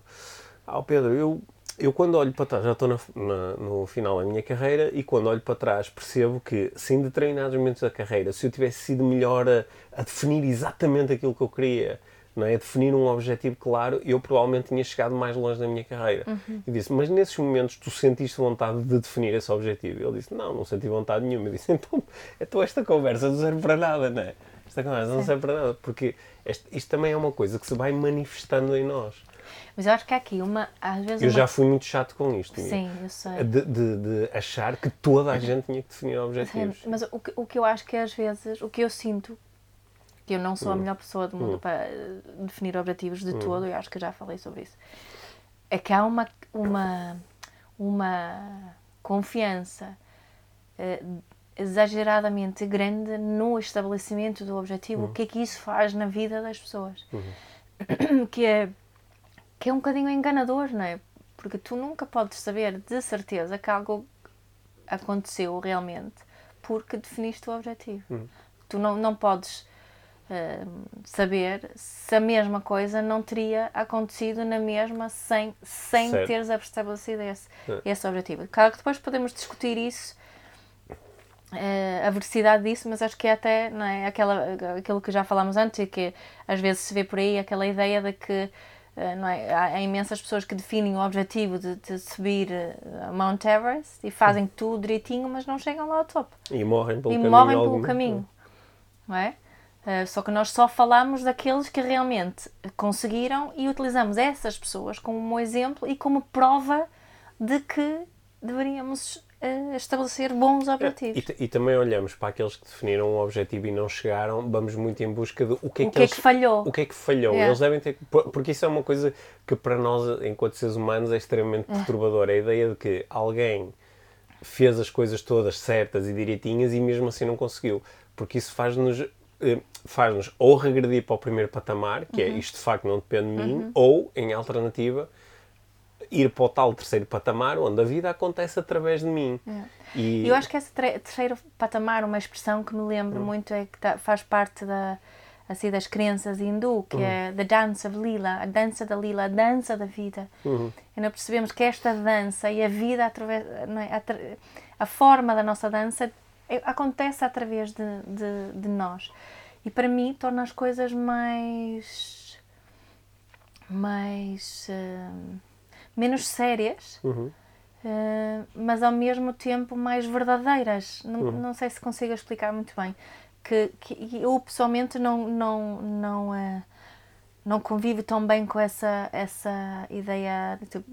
Ah, Pedro, eu eu quando olho para trás, já estou na, na, no final da minha carreira e quando olho para trás percebo que se em determinados momentos da carreira, se eu tivesse sido melhor a, a definir exatamente aquilo que eu queria, não é? a definir um objetivo claro, eu provavelmente tinha chegado mais longe na minha carreira. Uhum. E disse, mas nesses momentos tu sentiste vontade de definir esse objetivo? Ele disse, não, não senti vontade nenhuma. Eu disse, então, então esta conversa não serve para nada, não é? Esta conversa Sim. não serve para nada, porque este, isto também é uma coisa que se vai manifestando em nós. Mas eu acho que há aqui uma. Às vezes eu uma... já fui muito chato com isto. Sim, eu sei. De, de, de, achar que toda a gente tinha que definir objetivos. Sim, mas o que, o que eu acho que às vezes, o que eu sinto, que eu não sou a hum. melhor pessoa do mundo hum. para eh, definir objetivos de hum. todo, eu acho que já falei sobre isso, é que há uma, uma, uma confiança uh, exageradamente grande no estabelecimento do objetivo, o hum. que é que isso faz na vida das pessoas. Uhum. Que é que é um bocadinho enganador, não é? Porque tu nunca podes saber de certeza que algo aconteceu realmente porque definiste o objetivo. Uhum. Tu não, não podes uh, saber se a mesma coisa não teria acontecido na mesma sem, sem teres estabelecido esse, uhum. esse objetivo. Claro que depois podemos discutir isso, uh, a veracidade disso, mas acho que é até não é, aquela, aquilo que já falámos antes e que às vezes se vê por aí aquela ideia de que eh, não é? Há imensas pessoas que definem o objetivo de, de subir uh, Mount Everest e fazem tudo direitinho, mas não chegam lá ao topo. E morrem pelo e caminho. Morrem pelo caminho não é? Uh, só que nós só falamos daqueles que realmente conseguiram e utilizamos essas pessoas como exemplo e como prova de que deveríamos estabelecer bons objetivos. E, e, também olhamos para aqueles que definiram um objetivo e não chegaram, vamos muito em busca de o que é, o que, que, é que falhou. O que é que falhou. É. Eles devem ter. Porque isso é uma coisa que para nós, enquanto seres humanos, é extremamente é. perturbadora. A ideia de que alguém fez as coisas todas certas e direitinhas e mesmo assim não conseguiu. Porque isso faz-nos eh, faz-nos ou regredir para o primeiro patamar, que é uhum. é isto de facto não depende de mim, uhum. ou, em alternativa, ir para o tal terceiro patamar onde a vida acontece através de mim. É. E eu acho que esse terceiro patamar, uma expressão que me lembro hum. muito, é que faz parte da, assim, das crenças hindu, que uhum. é The Dance of Lila, a dança da Lila, a dança da vida. Uhum. E nós percebemos que esta dança e a vida, através, é? a, a forma da nossa dança é, acontece através de, de, de, nós. E para mim torna as coisas mais. mais. Uh, menos sérias. Uhum. Uh, mas ao mesmo tempo mais verdadeiras. Não, uhum. não sei se consigo explicar muito bem que, que eu pessoalmente não, não, não, uh, não convivo tão bem com essa, essa ideia tipo,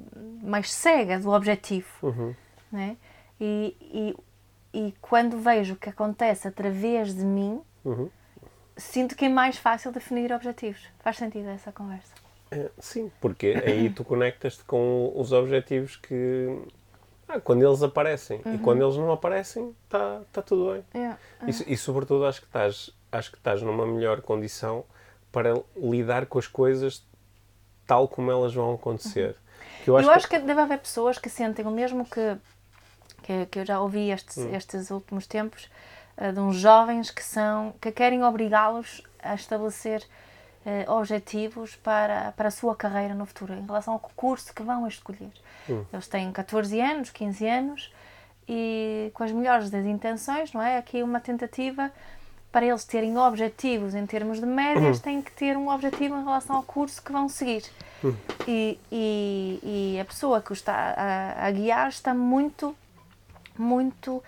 mais cega do objetivo. Uhum. Né? E, e, e quando vejo o que acontece através de mim, uhum. sinto que é mais fácil definir objetivos. Faz sentido essa conversa? É, sim, porque aí tu conectas-te com os objetivos que ah, quando eles aparecem uhum. e quando eles não aparecem, está tá tudo bem. Yeah. E, e, sobretudo acho que estás acho que estás numa melhor condição para lidar com as coisas tal como elas vão acontecer. Uhum. eu acho, eu acho que... que... deve haver pessoas que sentem o mesmo que, que, que eu já ouvi estes, uhum. estes últimos tempos uh, de uns jovens que são que querem obrigá-los a estabelecer uh, objetivos para, para a sua carreira no futuro, em relação ao curso que vão escolher. Hum. Eles têm 14 anos, 15 anos e com as melhores das intenções, não é? Aqui uma tentativa para eles terem objetivos em termos de médias, uhum. têm que ter um objetivo em relação ao curso que vão seguir. Uhum. E, e, e, a pessoa que o está a, a guiar está muito, muito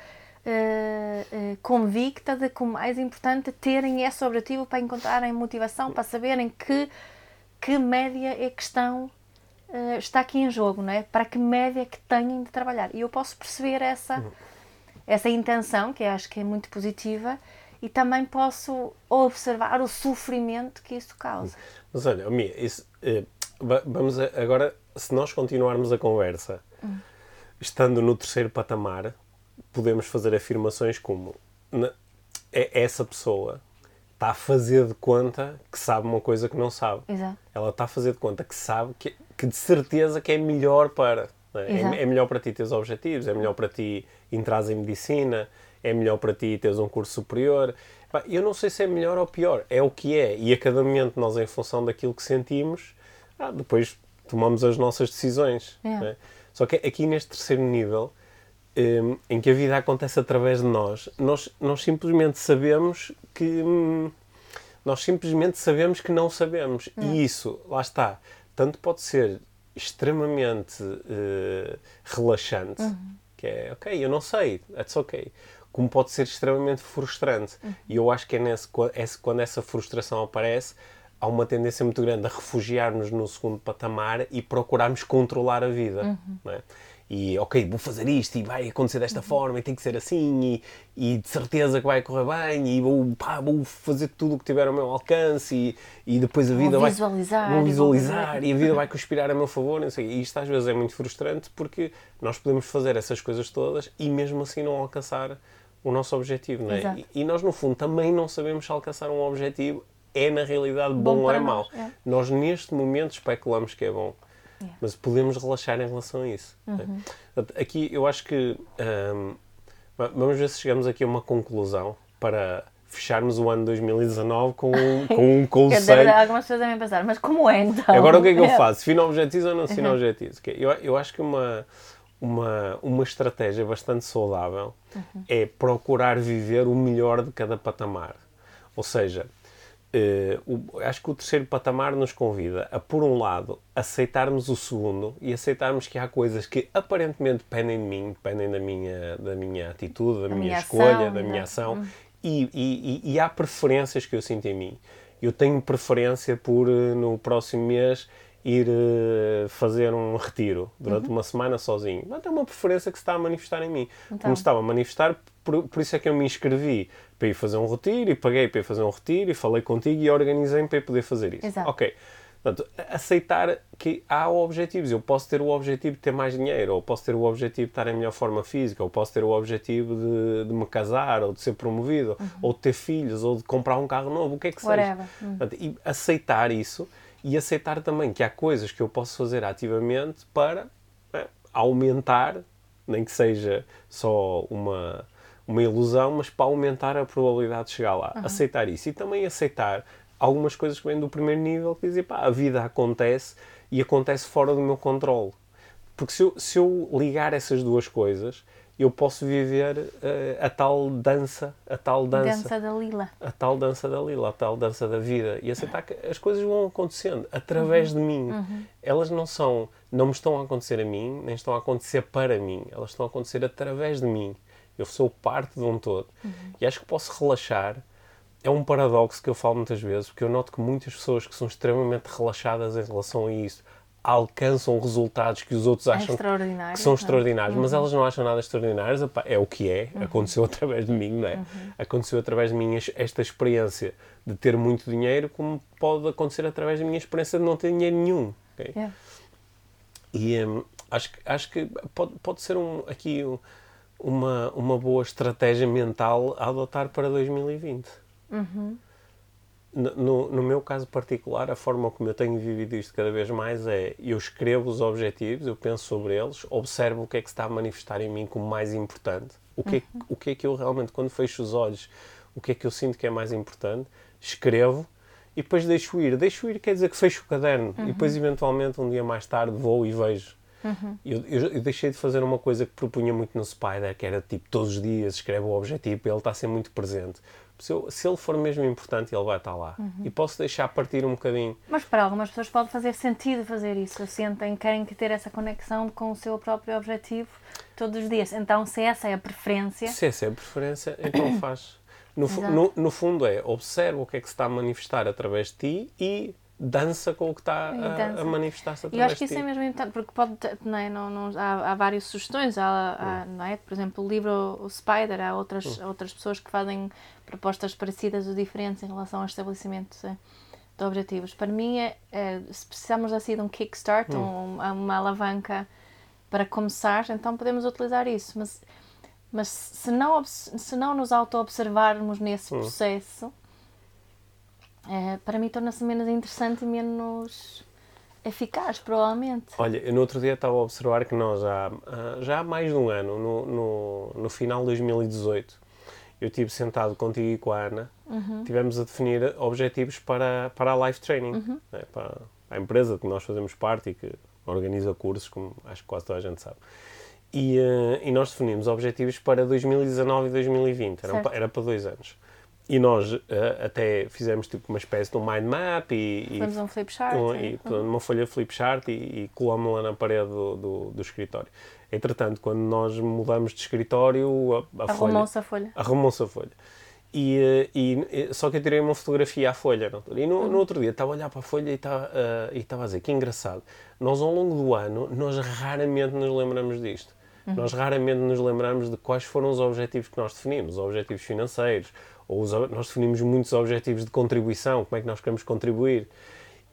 uh, convicta de que o mais importante é terem esse objetivo para encontrarem motivação, para saberem que, que média é que estão, uh, está aqui em jogo, não é? para que média é que têm de trabalhar. E eu posso perceber essa, essa intenção, que acho que é muito positiva, e também posso observar o sofrimento que isso causa. Mas olha, Mia, isso, vamos agora, se nós continuarmos a conversa, hum. estando no terceiro patamar, podemos fazer afirmações como é essa pessoa está a fazer de conta que sabe uma coisa que não sabe. Exato. Ela está a fazer de conta que sabe que, que de certeza que é melhor para. É? é? é? melhor para ti teres objetivos, é melhor para ti entrar em medicina, é melhor para ti teres um curso superior. Eu não sei se é melhor ou pior, é o que é. E a cada momento nós, em função daquilo que sentimos, ah, depois tomamos as nossas decisões. É? Só que aqui neste terceiro nível um, em que a vida acontece através de nós, nós, nós simplesmente sabemos que. Hum, nós simplesmente sabemos que não sabemos. E hum. isso, lá está, tanto pode ser extremamente uh, relaxante, uhum. que é ok, eu não sei, that's ok, como pode ser extremamente frustrante. Uhum. E eu acho que é nesse, quando essa frustração aparece, há uma tendência muito grande a refugiar-nos no segundo patamar e procurarmos controlar a vida. Uhum. É? E ok, vou fazer isto e vai acontecer desta uhum. forma e tem que ser assim e, e, de certeza que vai correr bem e vou, pá, vou fazer tudo o que tiver ao meu alcance e, e depois a vida vou visualizar, vai vou visualizar e a vida vai conspirar a meu favor não sei. e isto às vezes é muito frustrante porque nós podemos fazer essas coisas todas e mesmo assim não alcançar o nosso objetivo não é? e, e, nós no fundo também não sabemos se alcançar um objetivo é na realidade bom, bom ou é mau é. nós neste momento especulamos que é bom Yeah. Mas podemos relaxar em relação a isso. Uhum. Aqui eu acho que um, vamos ver se chegamos aqui a uma conclusão para fecharmos o ano 2019 com, com um conselho. Algumas pessoas devem pensar, mas como é então? Agora o que é que eu faço? Defino objetivos ou não defino uhum. objetivos? Eu, eu acho que uma, uma, uma estratégia bastante saudável uhum. é procurar viver o melhor de cada patamar. Ou seja, Uh, o, acho que o terceiro patamar nos convida a, por um lado, aceitarmos o segundo e aceitarmos que há coisas que aparentemente dependem de mim, dependem da minha, da minha atitude, da minha, minha, escolha, ação, da minha né? ação, hum. e, e, e, há preferências que eu sinto em mim. Eu tenho preferência por, eh, no próximo mês, ir uh, fazer um retiro durante uhum. uma semana sozinho. Não tem uma preferência que se está a manifestar em mim. Então. Como se estava a manifestar, por, por, isso é que eu me inscrevi para ir fazer um retiro e paguei para ir fazer um retiro e falei contigo e organizei para poder fazer isso. Exato. Ok. Portanto, aceitar que há objetivos. Eu posso ter o objetivo de ter mais dinheiro, ou posso ter o objetivo de estar em melhor forma física, ou posso ter o objetivo de, de me casar, ou de ser promovido, uhum. ou de ter filhos, ou de comprar um carro novo, o que é que Whatever. seja. Uhum. Portanto, e aceitar isso e aceitar também que há coisas que eu posso fazer ativamente para é, aumentar, nem que seja só uma, uma ilusão, mas para aumentar a probabilidade de chegar lá. Uhum. Aceitar isso. E também aceitar algumas coisas que vêm do primeiro nível, que dizem, pá, a vida acontece e acontece fora do meu controle. Porque se eu, se eu ligar essas duas coisas, eu posso viver uh, a tal dança, a tal dança. Dança da lila. A tal dança da lila, a tal dança da vida. E aceitar que as coisas vão acontecendo através uhum. de mim. Uhum. Elas não são, não me estão a acontecer a mim, nem estão a acontecer para mim. Elas estão a acontecer através de mim. Eu sou parte de um todo. Uhum. E acho que posso relaxar. É um paradoxo que eu falo muitas vezes, porque eu noto que muitas pessoas que são extremamente relaxadas em relação a isso alcançam resultados que os outros é acham que são extraordinários, uhum. mas elas não acham nada extraordinários. é o que é, uhum. aconteceu através de mim, não é? Uhum. Aconteceu através de mim esta experiência de ter muito dinheiro, como pode acontecer através da minha experiência de não ter dinheiro nenhum. Okay? Yeah. E um, acho, acho que pode, pode ser um, aqui um, uma, uma boa estratégia mental a adotar para 2020. Uhum. No, no, meu caso particular, a forma como eu tenho vivido isto cada vez mais é eu escrevo os objetivos, eu penso sobre eles, observo o que é que se está a manifestar em mim como mais importante, o que, é, uhum. o que é que eu realmente, quando fecho os olhos, o que é que eu sinto que é mais importante, escrevo e depois deixo ir. Deixo ir quer dizer que fecho o caderno uhum. e depois, eventualmente, um dia mais tarde, vou e vejo. Uhum. Eu, eu, eu, deixei de fazer uma coisa que propunha muito no Spider, que era tipo todos os dias escreve o objetivo e ele está a ser muito presente se, eu, se, ele for mesmo importante, ele vai estar lá. Uhum. E posso deixar partir um bocadinho. Mas para algumas pessoas pode fazer sentido fazer isso. Sentem, querem ter essa conexão com o seu próprio objetivo todos os dias. Então, se essa é a preferência. Se essa é a preferência, então faz. No, no, no, fundo, é observa o que é que se está a manifestar através de ti e dança com o que está a, a manifestar-se através eu acho que isso é mesmo importante, porque pode, não é, não, não, há, há várias sugestões, há, há, hum. não é? Por exemplo, o livro O Spider, há outras, hum. outras pessoas que fazem propostas parecidas ou diferentes em relação ao estabelecimento de, de objetivos. Para mim, é, é, se precisamos assim de um kickstart, hum. um, uma alavanca para começar, então podemos utilizar isso, mas, mas se, não, se não nos auto-observarmos nesse hum. É, para mim torna-se menos interessante e menos eficaz, provavelmente. Olha, eu no outro dia estava a observar que nós ah, já há mais de um ano, no, no, no final de 2018, eu estive sentado contigo e com a Ana, uhum. tivemos a definir objetivos para, para a Life Training, uhum. né, para a empresa que nós fazemos parte e que organiza cursos, como acho que quase toda a gente sabe. E, uh, e nós definimos objetivos para 2019 e 2020, era, era para dois anos. E nós uh, até fizemos tipo uma espécie de um mind map e, Fizemos um flip chart. Um, uhum. Uma folha flip chart e, e colamos-la na parede do, do, do, escritório. Entretanto, quando nós mudamos de escritório, a, a arrumou-se a folha. Arrumou-se a folha. E, eh, e, só que eu tirei uma fotografia à folha. Não? E no, no, outro dia estava a olhar para a folha e estava, uh, e estava a dizer que engraçado. Nós, ao longo do ano, nós raramente nos lembramos disto. Uhum. Nós raramente nos lembramos de quais foram os objetivos que nós definimos, os objetivos financeiros, ou os, nós definimos muitos objetivos de contribuição, como é que nós queremos contribuir,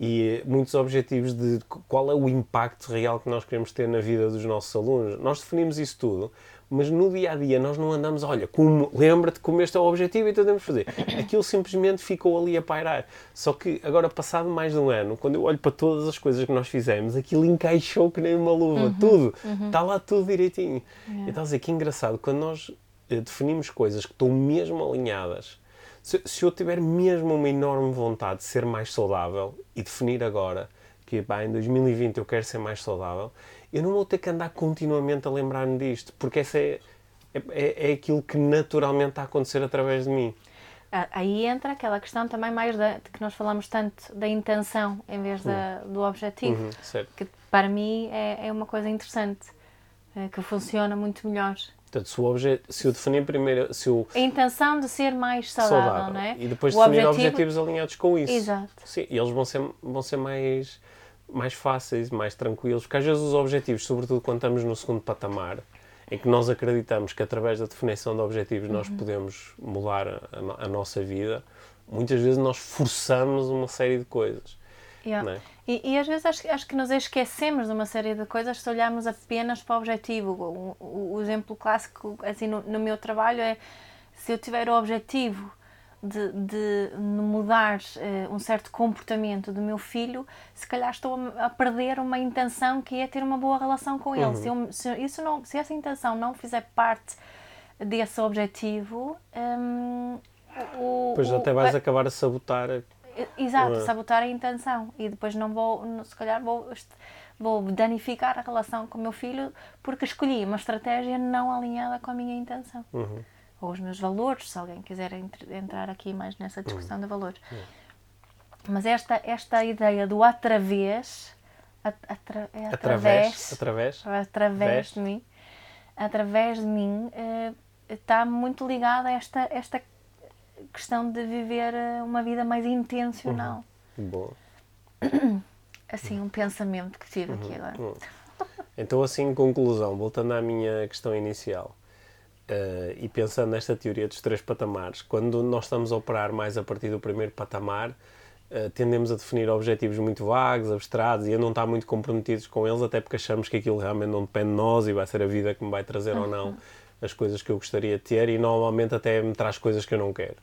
e muitos objetivos de qual é o impacto real que nós queremos ter na vida dos nossos alunos. Nós definimos isso tudo, mas no dia a dia nós não andamos, olha, como, lembra-te como este é o objetivo e então temos fazer. Aquilo simplesmente ficou ali a pairar. Só que agora, passado mais de um ano, quando eu olho para todas as coisas que nós fizemos, aquilo encaixou que nem uma luva, uhum, tudo. Uhum. Está lá tudo direitinho. Yeah. Então, a dizer que engraçado, quando nós eh, definimos coisas que estão mesmo alinhadas, se, se, eu tiver mesmo uma enorme vontade de ser mais saudável e definir agora que pá, em 2020 eu quero ser mais saudável, eu não vou ter que andar continuamente a lembrar-me disto, porque essa é, é, é aquilo que naturalmente está a acontecer através de mim. Aí entra aquela questão também mais da, de que nós falamos tanto da intenção em vez da, do objetivo, uhum, que para mim é, é uma coisa interessante, é, que funciona muito melhor. Portanto, se, o obje... se eu definir primeiro. Se eu... A intenção de ser mais saudável, saudável. não é? E depois o definir objetivo... objetivos alinhados com isso. Exato. Sim, e eles vão ser, vão ser mais, mais fáceis, mais tranquilos. Porque às vezes os objetivos, sobretudo quando estamos no segundo patamar, em que nós acreditamos que através da definição de objetivos uhum. nós podemos mudar a, a, nossa vida, muitas vezes nós forçamos uma série de coisas. Yeah. É? E, e, às vezes acho, acho, que nos esquecemos de uma série de coisas se olharmos apenas para o objetivo. O, o, o exemplo clássico assim, no, no, meu trabalho é se eu tiver o objetivo de, de mudar uh, um certo comportamento do meu filho, se calhar estou a, a, perder uma intenção que é ter uma boa relação com ele. Uhum. Se, eu, se, isso não, se essa intenção não fizer parte desse objetivo, um, o, pois até vais acabar a sabotar. Exato, uhum. sabotar a intenção. E depois não vou, se calhar vou, vou danificar a relação com o meu filho porque escolhi uma estratégia não alinhada com a minha intenção. Uhum ou os meus valores, se alguém quiser entrar aqui mais nessa discussão uhum. de valores. Uhum. Mas esta, esta ideia do através, atra, é através, através, através, de mim, através de mim, uh, está muito ligada a esta, esta questão de viver eh, uma vida mais intencional. Uhum. Boa. Assim, um pensamento que tive aqui uhum. agora. Uhum. Então, assim, em conclusão, voltando à minha questão inicial, Uh, e pensando nesta teoria dos três patamares, quando nós estamos a operar mais a partir do primeiro patamar, uh, tendemos a definir objetivos muito vagos, abstratos e a não estar muito comprometidos com eles, até porque achamos que aquilo realmente não depende de nós e vai ser a vida que me vai trazer uhum. ou não as coisas que eu gostaria de ter e normalmente até me traz coisas que eu não quero.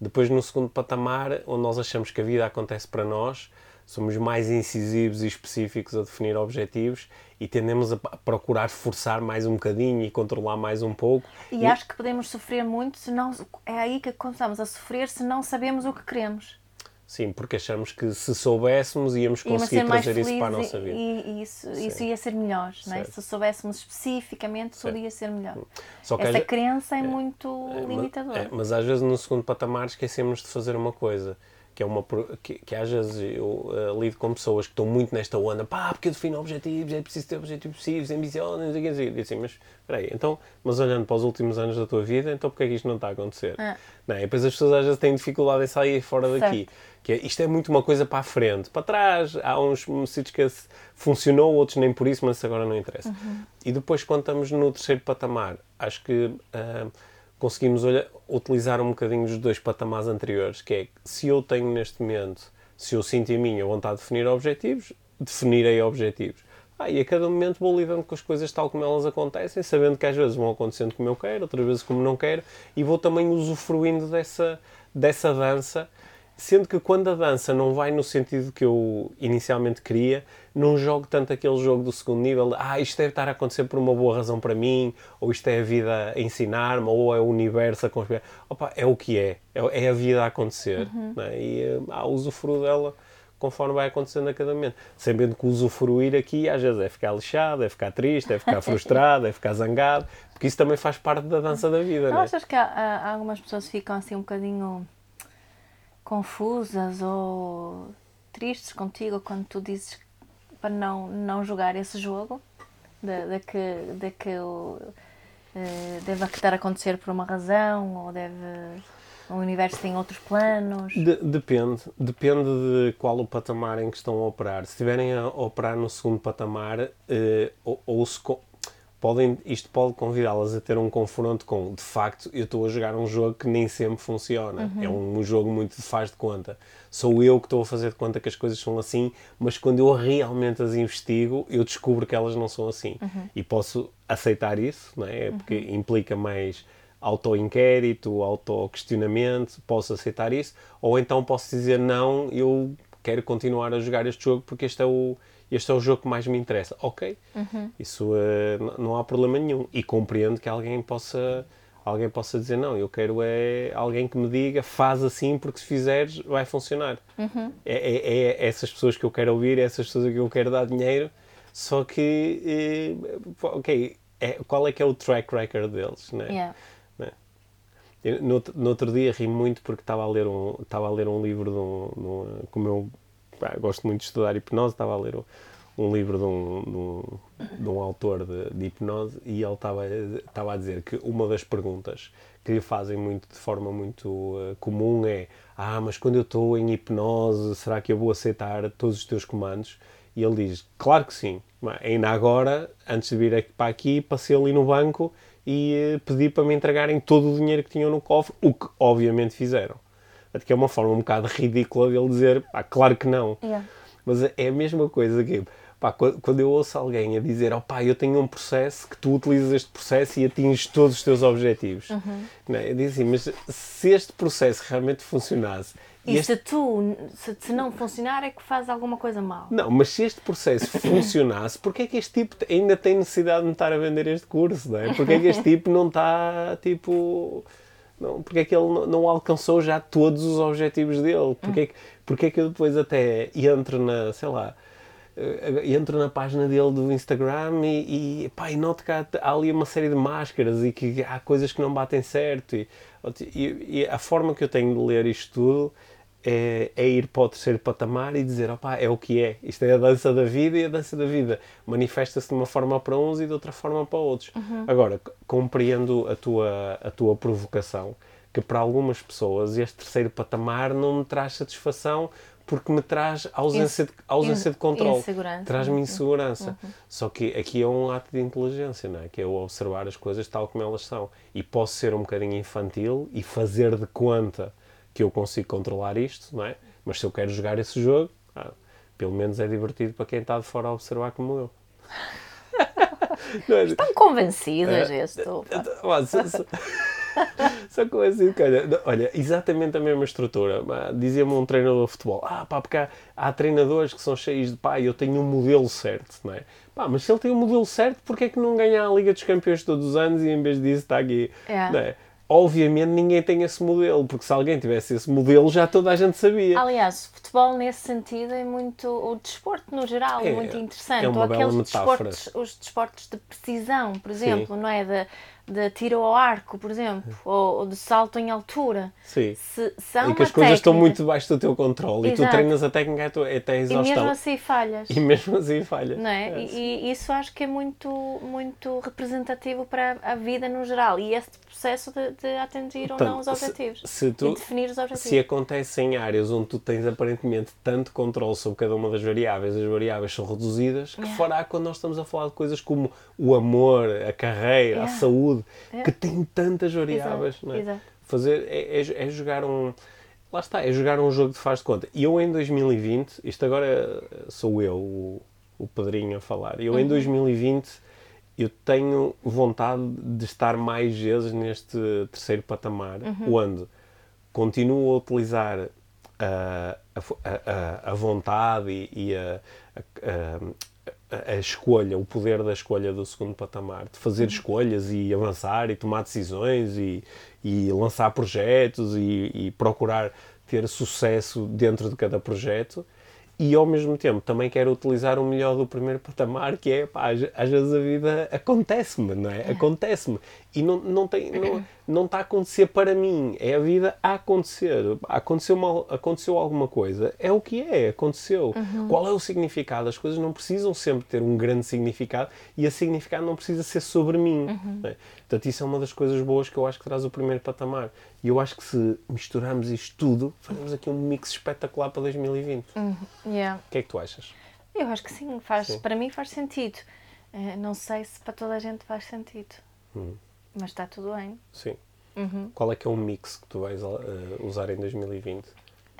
Depois, no segundo patamar, onde nós achamos que a vida acontece para nós, somos mais incisivos e específicos a definir objetivos e tendemos a procurar forçar mais um bocadinho e controlar mais um pouco. E, e... acho que podemos sofrer muito se não é aí que começamos a sofrer se não sabemos o que queremos. Sim, porque achamos que se soubéssemos íamos conseguir trazer isso para a nossa vida. E, isso, isso ia ser melhor, não é? se soubéssemos especificamente, tudo ia ser melhor. Só que Essa crença é, é muito é, limitadora. É, mas às vezes no segundo patamar esquecemos de fazer uma coisa que é uma que, que às vezes eu uh, lido com pessoas que estão muito nesta onda, pá, porque eu defino objetivos, é preciso ter objetivos possíveis, ambições, não sei o que, assim, mas espera aí, então, mas olhando para os últimos anos da tua vida, então porque é que isto não está a acontecer? É. Não, e depois as pessoas às vezes têm dificuldade em sair fora certo. daqui, que é, isto é muito uma coisa para a frente, para trás, há uns sítios que funcionou, outros nem por isso, mas agora não interessa. Uhum. E depois quando estamos no terceiro patamar, acho que... Uh, conseguimos olhar, utilizar um bocadinho os dois patamares anteriores, que é se eu tenho neste momento, se eu sinto em mim a vontade de definir objetivos, definirei objetivos. Ah, e a cada momento vou lidando com as coisas tal como elas acontecem, sabendo que às vezes vão acontecendo como eu quero, outras vezes como não quero, e vou também usufruindo dessa, dessa dança Sendo que quando a dança não vai no sentido que eu inicialmente queria, não jogo tanto aquele jogo do segundo nível, ah, isto deve estar a acontecer por uma boa razão para mim, ou isto é a vida a ensinar-me, ou é o universo a conspirar. Opa, é o que é, é, é a vida a acontecer. Uhum. Né? E há uh, usufruo dela conforme vai acontecendo a cada momento. Sabendo que usufruir aqui às vezes é ficar lixado, é ficar triste, é ficar frustrado, é ficar zangado, porque isso também faz parte da dança da vida. Não, né? achas que há, há, algumas pessoas ficam assim um bocadinho confusas ou tristes contigo quando tu dizes para não, não jogar esse jogo de, de que, de que o, uh, deve estar a acontecer por uma razão ou deve o universo tem outros planos? De, depende. Depende de qual o patamar em que estão a operar. Se estiverem a operar no segundo patamar, uh, ou, ou se, podem, isto pode convidá-las a ter um confronto com, de facto, eu estou a jogar um jogo que nem sempre funciona. Uhum. É um, um, jogo muito de faz de conta. Sou eu que estou a fazer de conta que as coisas são assim, mas quando eu realmente as investigo, eu descubro que elas não são assim. Uhum. E posso aceitar isso, não é? Porque uhum. implica mais auto-inquérito, auto-questionamento, posso aceitar isso. Ou então posso dizer, não, eu quero continuar a jogar este jogo porque este é o este é o jogo que mais me interessa. Ok, uhum. isso uh, não há problema nenhum. E compreendo que alguém possa, alguém possa dizer, não, eu quero é alguém que me diga, faz assim, porque se fizeres vai funcionar. Uhum. É, é, é, essas pessoas que eu quero ouvir, é essas pessoas que eu quero dar dinheiro, só que, uh, ok, é, qual é que é o track record deles, né? Yeah. né? Eu, no, no, outro dia ri muito porque estava a ler um, estava a ler um livro de um, de um, como eu pá, gosto muito de estudar hipnose, estava a ler um, livro de um, de um, de um autor de, de, hipnose e ele estava, estava a dizer que uma das perguntas que lhe fazem muito de forma muito uh, comum é ah, mas quando eu estou em hipnose, será que eu vou aceitar todos os teus comandos? E ele diz, claro que sim. Ainda agora, antes de vir aqui, para aqui, passei ali no banco e uh, pedi para me entregarem todo o dinheiro que tinham no cofre, o que obviamente fizeram que é uma forma um bocado ridícula de ele dizer, pá, claro que não. Yeah. Mas é a mesma coisa que, pá, quando eu ouço alguém a dizer, ó oh, pá, eu tenho um processo que tu utilizas este processo e atinges todos os teus objetivos. Uhum. Não é? Eu digo assim, mas se este processo realmente funcionasse e este... se tu, se, se, não funcionar, é que faz alguma coisa mal. Não, mas se este processo funcionasse, porquê é que este tipo ainda tem necessidade de me estar a vender este curso, não é? Porquê é que este tipo não está, tipo... Não, porque é que ele não, não alcançou já todos os objetivos dele? Porquê, é que, porquê é que eu depois até entro na, sei lá, eh, entro na página dele do Instagram e, e, pá, e noto que há, há, ali uma série de máscaras e que há coisas que não batem certo e, e, e a forma que eu tenho de ler isto tudo é, é, ir para o terceiro patamar e dizer, opá, é o que é. Isto é a dança da vida e a dança da vida manifesta-se de uma forma para uns e de outra forma para outros. Uhum. Agora, compreendo a tua, a tua provocação, que para algumas pessoas este terceiro patamar não me traz satisfação porque me traz ausência de, ausência de controle. Traz-me uhum. insegurança. Uhum. Só que aqui é um ato de inteligência, não é? Que é eu observar as coisas tal como elas são. E posso ser um bocadinho infantil e fazer de conta que eu consigo controlar isto, não é? Mas se eu quero jogar esse jogo, ah, pelo menos é divertido para quem está de fora a observar como eu. é? Estão convencidas é, estou. Só convencido, olha, olha, exatamente a mesma estrutura. Dizia-me um treinador de futebol: Ah, pá, porque há, há, treinadores que são cheios de pá, eu tenho um modelo certo, não é? Pá, mas se ele tem um modelo certo, porquê é que não ganha a Liga dos Campeões todos os anos e em vez disso está aqui? É. Não é? Obviamente ninguém tem esse modelo, porque se alguém tivesse esse modelo já toda a gente sabia. Aliás, o futebol nesse sentido é muito, o desporto no geral, é, muito interessante. É uma Ou aqueles desportos, os desportos de precisão, por exemplo, Sim. não é? De, de tiro ao arco, por exemplo, ou, ou de salto em altura. Sim. Se, são e que as coisas técnica... estão muito debaixo do teu controle Exato. e tu treinas a técnica até a exaustão. E mesmo assim falhas. E mesmo assim falhas. Não é? é e, e, isso acho que é muito, muito representativo para a vida no geral e esse processo de, de atingir Portanto, ou não os objetivos. Se, se tu, e definir os objetivos. Se acontece em áreas onde tu tens aparentemente tanto controle sobre cada uma das variáveis, as variáveis são reduzidas, que yeah. fará quando nós estamos a falar de coisas como o amor, a carreira, yeah. a saúde, yeah. que têm tantas variáveis. Exato. É? Exato. Fazer, é, é, é, jogar um. Lá está, é jogar um jogo de faz de conta. E eu em 2020, isto agora sou eu, o, o Pedrinho, a falar, eu uhum. em 2020 eu tenho vontade de estar mais vezes neste terceiro patamar, uhum. onde continuo a utilizar a, a, a, vontade e, e a, a, escolha, o poder da escolha do segundo patamar, de fazer escolhas e avançar e tomar decisões e, e lançar projetos e, e procurar ter sucesso dentro de cada projeto e ao mesmo tempo também quero utilizar o melhor do primeiro patamar, que é, pá, às vezes a vida acontece-me, não é? é. Acontece-me. E não, não, tem, não, não está a acontecer para mim, é a vida a acontecer. Aconteceu, aconteceu alguma coisa, é o que é, aconteceu. Uhum. Qual é o significado? As coisas não precisam sempre ter um grande significado e esse significado não precisa ser sobre mim. Uhum. É? Portanto, isso é uma das coisas boas que eu acho que traz o primeiro patamar. E eu acho que se misturarmos isto tudo, fazemos aqui um mix espetacular para 2020. Uhum. Yeah. O que é que tu achas? Eu acho que sim, faz, sim. para mim faz sentido. Uh, não sei se para toda a gente faz sentido. Hum. Mas está tudo bem. Sim. Uhum. Qual é que é o mix que tu vais uh, usar em 2020?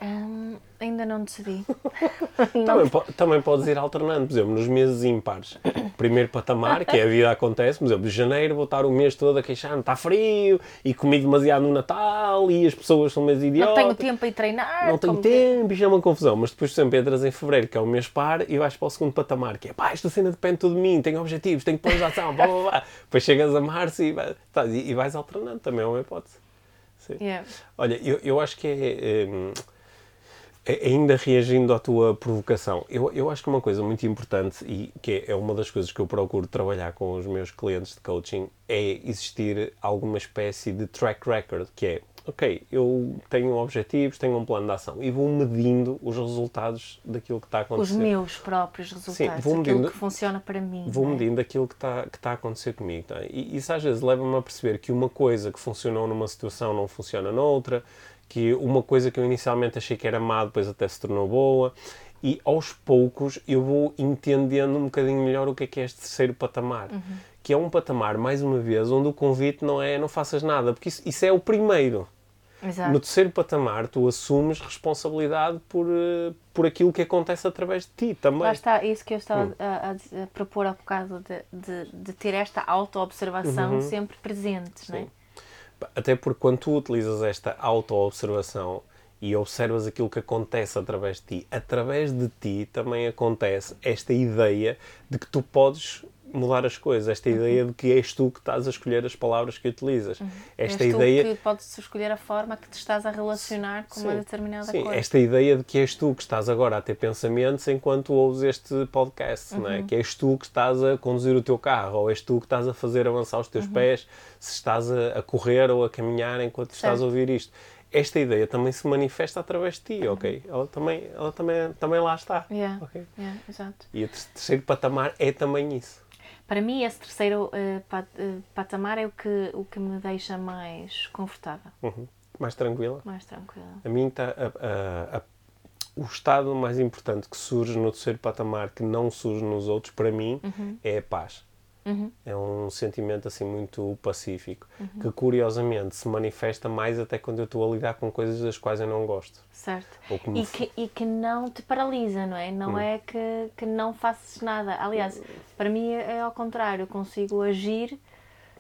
Um, ainda não decidi. também, po também podes ir alternando, por exemplo, nos meses ímpares. Primeiro patamar, que é a vida acontece, por exemplo, de janeiro vou estar o mês todo a queixar-me, está frio e comi demasiado no Natal e as pessoas são meio idiotas. Não tenho tempo a treinar. Não tenho tempo, isto é uma confusão. Mas depois, por exemplo, entras em fevereiro, que é o mês par, e vais para o segundo patamar, que é pá, esta cena depende tudo de mim, tenho objetivos, tenho planos de ação, blá blá blá. Depois chegas a março e, tá, e, vais alternando, também é uma hipótese. Sim. Yeah. Olha, eu, eu acho que é. Hum, Ainda reagindo à tua provocação, eu, eu acho que uma coisa muito importante e que é uma das coisas que eu procuro trabalhar com os meus clientes de coaching é existir alguma espécie de track record, que é, ok, eu tenho objetivos, tenho um plano de ação e vou medindo os resultados daquilo que está a acontecer. Os meus próprios resultados, Sim, vou medindo, aquilo que funciona para mim. Vou é? medindo aquilo que está, que está a acontecer comigo. Tá? E isso às vezes leva-me a perceber que uma coisa que funcionou numa situação não funciona noutra, que uma coisa que eu inicialmente achei que era má, depois até se tornou boa, e aos poucos eu vou entendendo um bocadinho melhor o que é que é este terceiro patamar. Uhum. Que é um patamar, mais uma vez, onde o convite não é não faças nada, porque isso, isso é o primeiro. Exato. No terceiro patamar, tu assumes responsabilidade por, uh, por aquilo que acontece através de ti também. Lá está, isso que eu estava hum. a, a, propor há bocado, de, de, de ter esta auto-observação uhum. sempre presente, não é? Até porque quando tu utilizas esta auto-observação e observas aquilo que acontece através de ti, através de ti também acontece esta ideia de que tu podes mudar as coisas, esta uhum. ideia de que és tu que estás a escolher as palavras que utilizas. Uhum. Esta és ideia que podes escolher a forma que te estás a relacionar com sim, uma determinada sim, coisa. esta ideia de que és tu que estás agora a ter pensamentos enquanto ouves este podcast, uhum. não é? Uhum. Que és tu que estás a conduzir o teu carro, ou és tu que estás a fazer avançar os teus uhum. pés, se estás a, a, correr ou a caminhar enquanto certo. estás a ouvir isto esta ideia também se manifesta através de ti, uhum. ok? Ela também, ela também, também lá está. Yeah. Okay? Yeah, exato. E o terceiro patamar é também isso. Para mim, esse terceiro uh, pat, uh, patamar é o que, o que me deixa mais confortável. Uhum. Mais tranquila? Mais tranquila. A mim está. O estado mais importante que surge no terceiro patamar, que não surge nos outros, para mim, uhum. é a paz. Uhum. É um sentimento assim muito pacífico, uhum. que curiosamente se manifesta mais até quando eu estou a lidar com coisas das quais eu não gosto. Certo. Que e, que, e que não te paralisa, não é? Não hum. é que, que não faças nada. Aliás, para mim é ao contrário, eu consigo agir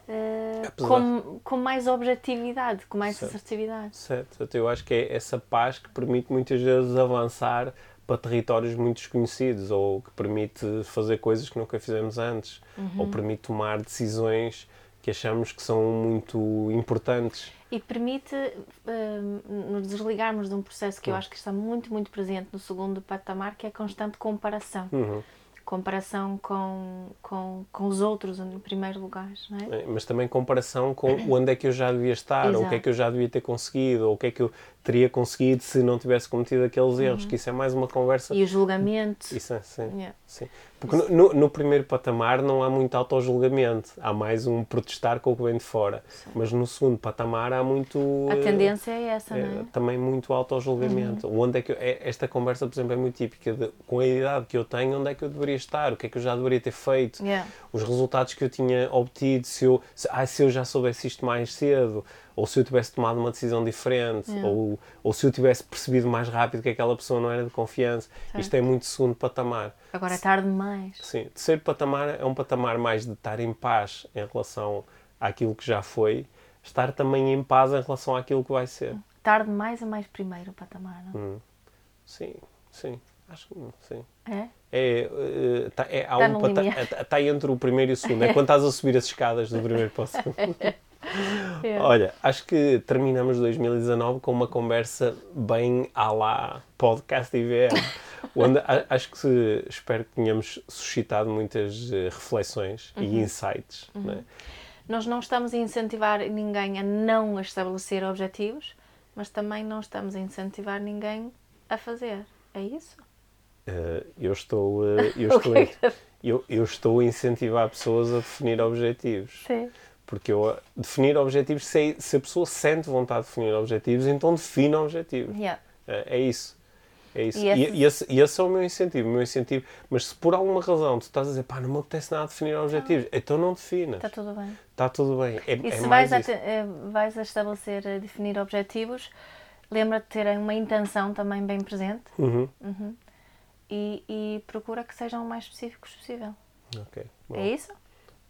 uh, com, com mais objetividade, com mais certo. assertividade. Certo, eu acho que é essa paz que permite muitas vezes avançar para territórios muito desconhecidos ou que permite fazer coisas que nunca fizemos antes uhum. ou permite tomar decisões que achamos que são muito importantes. E permite uh, nos desligarmos de um processo que uhum. eu acho que está muito, muito presente no segundo patamar, que é a constante comparação. Uhum comparação com, com, com os outros em primeiro lugar, é? é mas também comparação com onde é que eu já devia estar, ou o que é que eu já devia ter conseguido, ou o que é que eu teria conseguido se não tivesse cometido aqueles erros, uhum. que isso é mais uma conversa... E o julgamento. Isso é, sim. Yeah. sim. Porque no, no, primeiro patamar não há muito auto-julgamento, há mais um protestar com o que vem de fora. Sim. Mas no segundo patamar há muito... A tendência é essa, é, não é? Também muito auto-julgamento. Uhum. Onde é que eu, é, esta conversa, por exemplo, é muito típica de, com a idade que eu tenho, onde é que eu deveria estar, o que é que eu já deveria ter feito, yeah. os resultados que eu tinha obtido, se eu, se, ah, se eu já soubesse isto mais cedo, ou se eu tivesse tomado uma decisão diferente, yeah. ou, ou se eu tivesse percebido mais rápido que aquela pessoa não era de confiança. Certo. Isto é muito segundo patamar. Agora é tarde demais. Sim, terceiro patamar é um patamar mais de estar em paz em relação àquilo que já foi, estar também em paz em relação àquilo que vai ser. Tarde demais é mais primeiro patamar, não? Hum. Sim, sim. Acho que sim. É? É, uh, tá, é, tá um pata, está entre o primeiro e o segundo. É quando estás a subir as escadas do primeiro para o segundo. É. Olha, acho que terminamos 2019 com uma conversa bem à lá podcast IVM, onde acho que se, espero que tenhamos suscitado muitas uh, reflexões uhum. e insights. Uhum. Né? Nós não estamos a incentivar ninguém a não estabelecer objetivos, mas também não estamos a incentivar ninguém a fazer. É isso? Uh, eu estou, uh, eu, estou eu, eu estou a incentivar pessoas a definir objetivos. Sim. Porque eu definir objetivos, se, se a pessoa sente vontade de definir objetivos, então define objetivos. Yeah. É, é, isso. É isso. E, esse... E, esse, e, esse, é o meu incentivo, o meu incentivo. Mas se por alguma razão tu estás a dizer, pá, não me apetece nada definir objetivos, não. então não definas. Está tudo bem. Está tudo bem. É, e é se vais, a te, eh, vais a estabelecer, a eh, definir objetivos, lembra-te de ter uma intenção também bem presente. Uhum. Uhum. E, e, procura que sejam o mais específicos possível. Ok. Bom. É isso?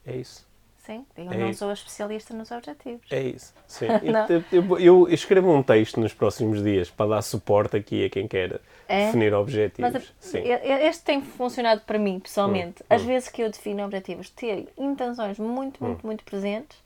É isso. Sim, eu é não isso. sou especialista nos objetivos. É isso, sim. eu, eu, escrevo um texto nos próximos dias para dar suporte aqui a quem quer é? definir objetivos. Mas, sim. Este tem funcionado para mim, pessoalmente. Hum, Às hum. vezes que eu defino objetivos, ter intenções muito, muito, hum. muito presentes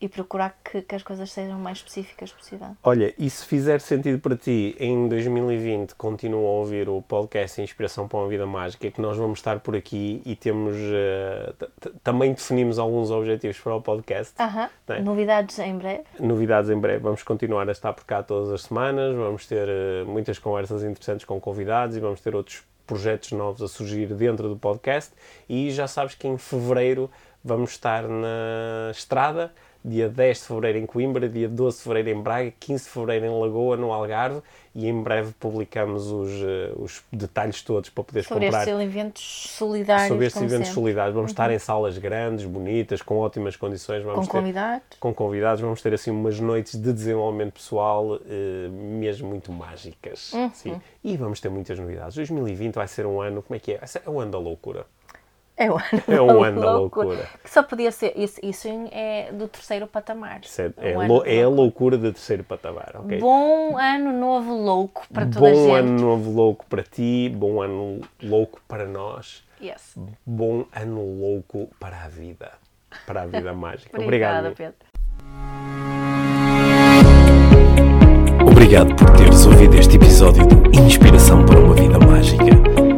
e procurar que, que, as coisas sejam mais específicas possível. Olha, e se fizer sentido para ti, em 2020 continua a ouvir o podcast Inspiração para uma Vida Mágica, que nós vamos estar por aqui e temos uh, também definimos alguns objetivos para o podcast. Uh -huh. é? Novidades em breve. Novidades em breve. Vamos continuar a estar por cá todas as semanas, vamos ter uh, muitas conversas interessantes com convidados e vamos ter outros projetos novos a surgir dentro do podcast e já sabes que em fevereiro vamos estar na estrada dia 10 de fevereiro em Coimbra, dia 12 de fevereiro em Braga, 15 de fevereiro em Lagoa, no Algarve, e em breve publicamos os, uh, os detalhes todos para poderes sobre comprar. Sobre estes eventos solidários. Sobre estes eventos sempre. solidários. Vamos uhum. estar em salas grandes, bonitas, com ótimas condições. Vamos com ter, convidados. Com convidados. Vamos ter assim umas noites de desenvolvimento pessoal uh, mesmo muito mágicas. Uhum. Sim. E vamos ter muitas novidades. 2020 vai ser um ano, como é que é? É o ano da loucura. É um ano, é um ano da loucura. Que só podia ser. Isso, isso é do terceiro patamar. É, é, um é a loucura do terceiro patamar. Okay? Bom ano novo louco para toda bom a gente. Bom ano novo louco para ti, bom ano louco para nós. Yes. Bom ano louco para a vida. Para a vida mágica. Obrigado, Pedro. Obrigado por teres ouvido este episódio de Inspiração para uma Vida Mágica.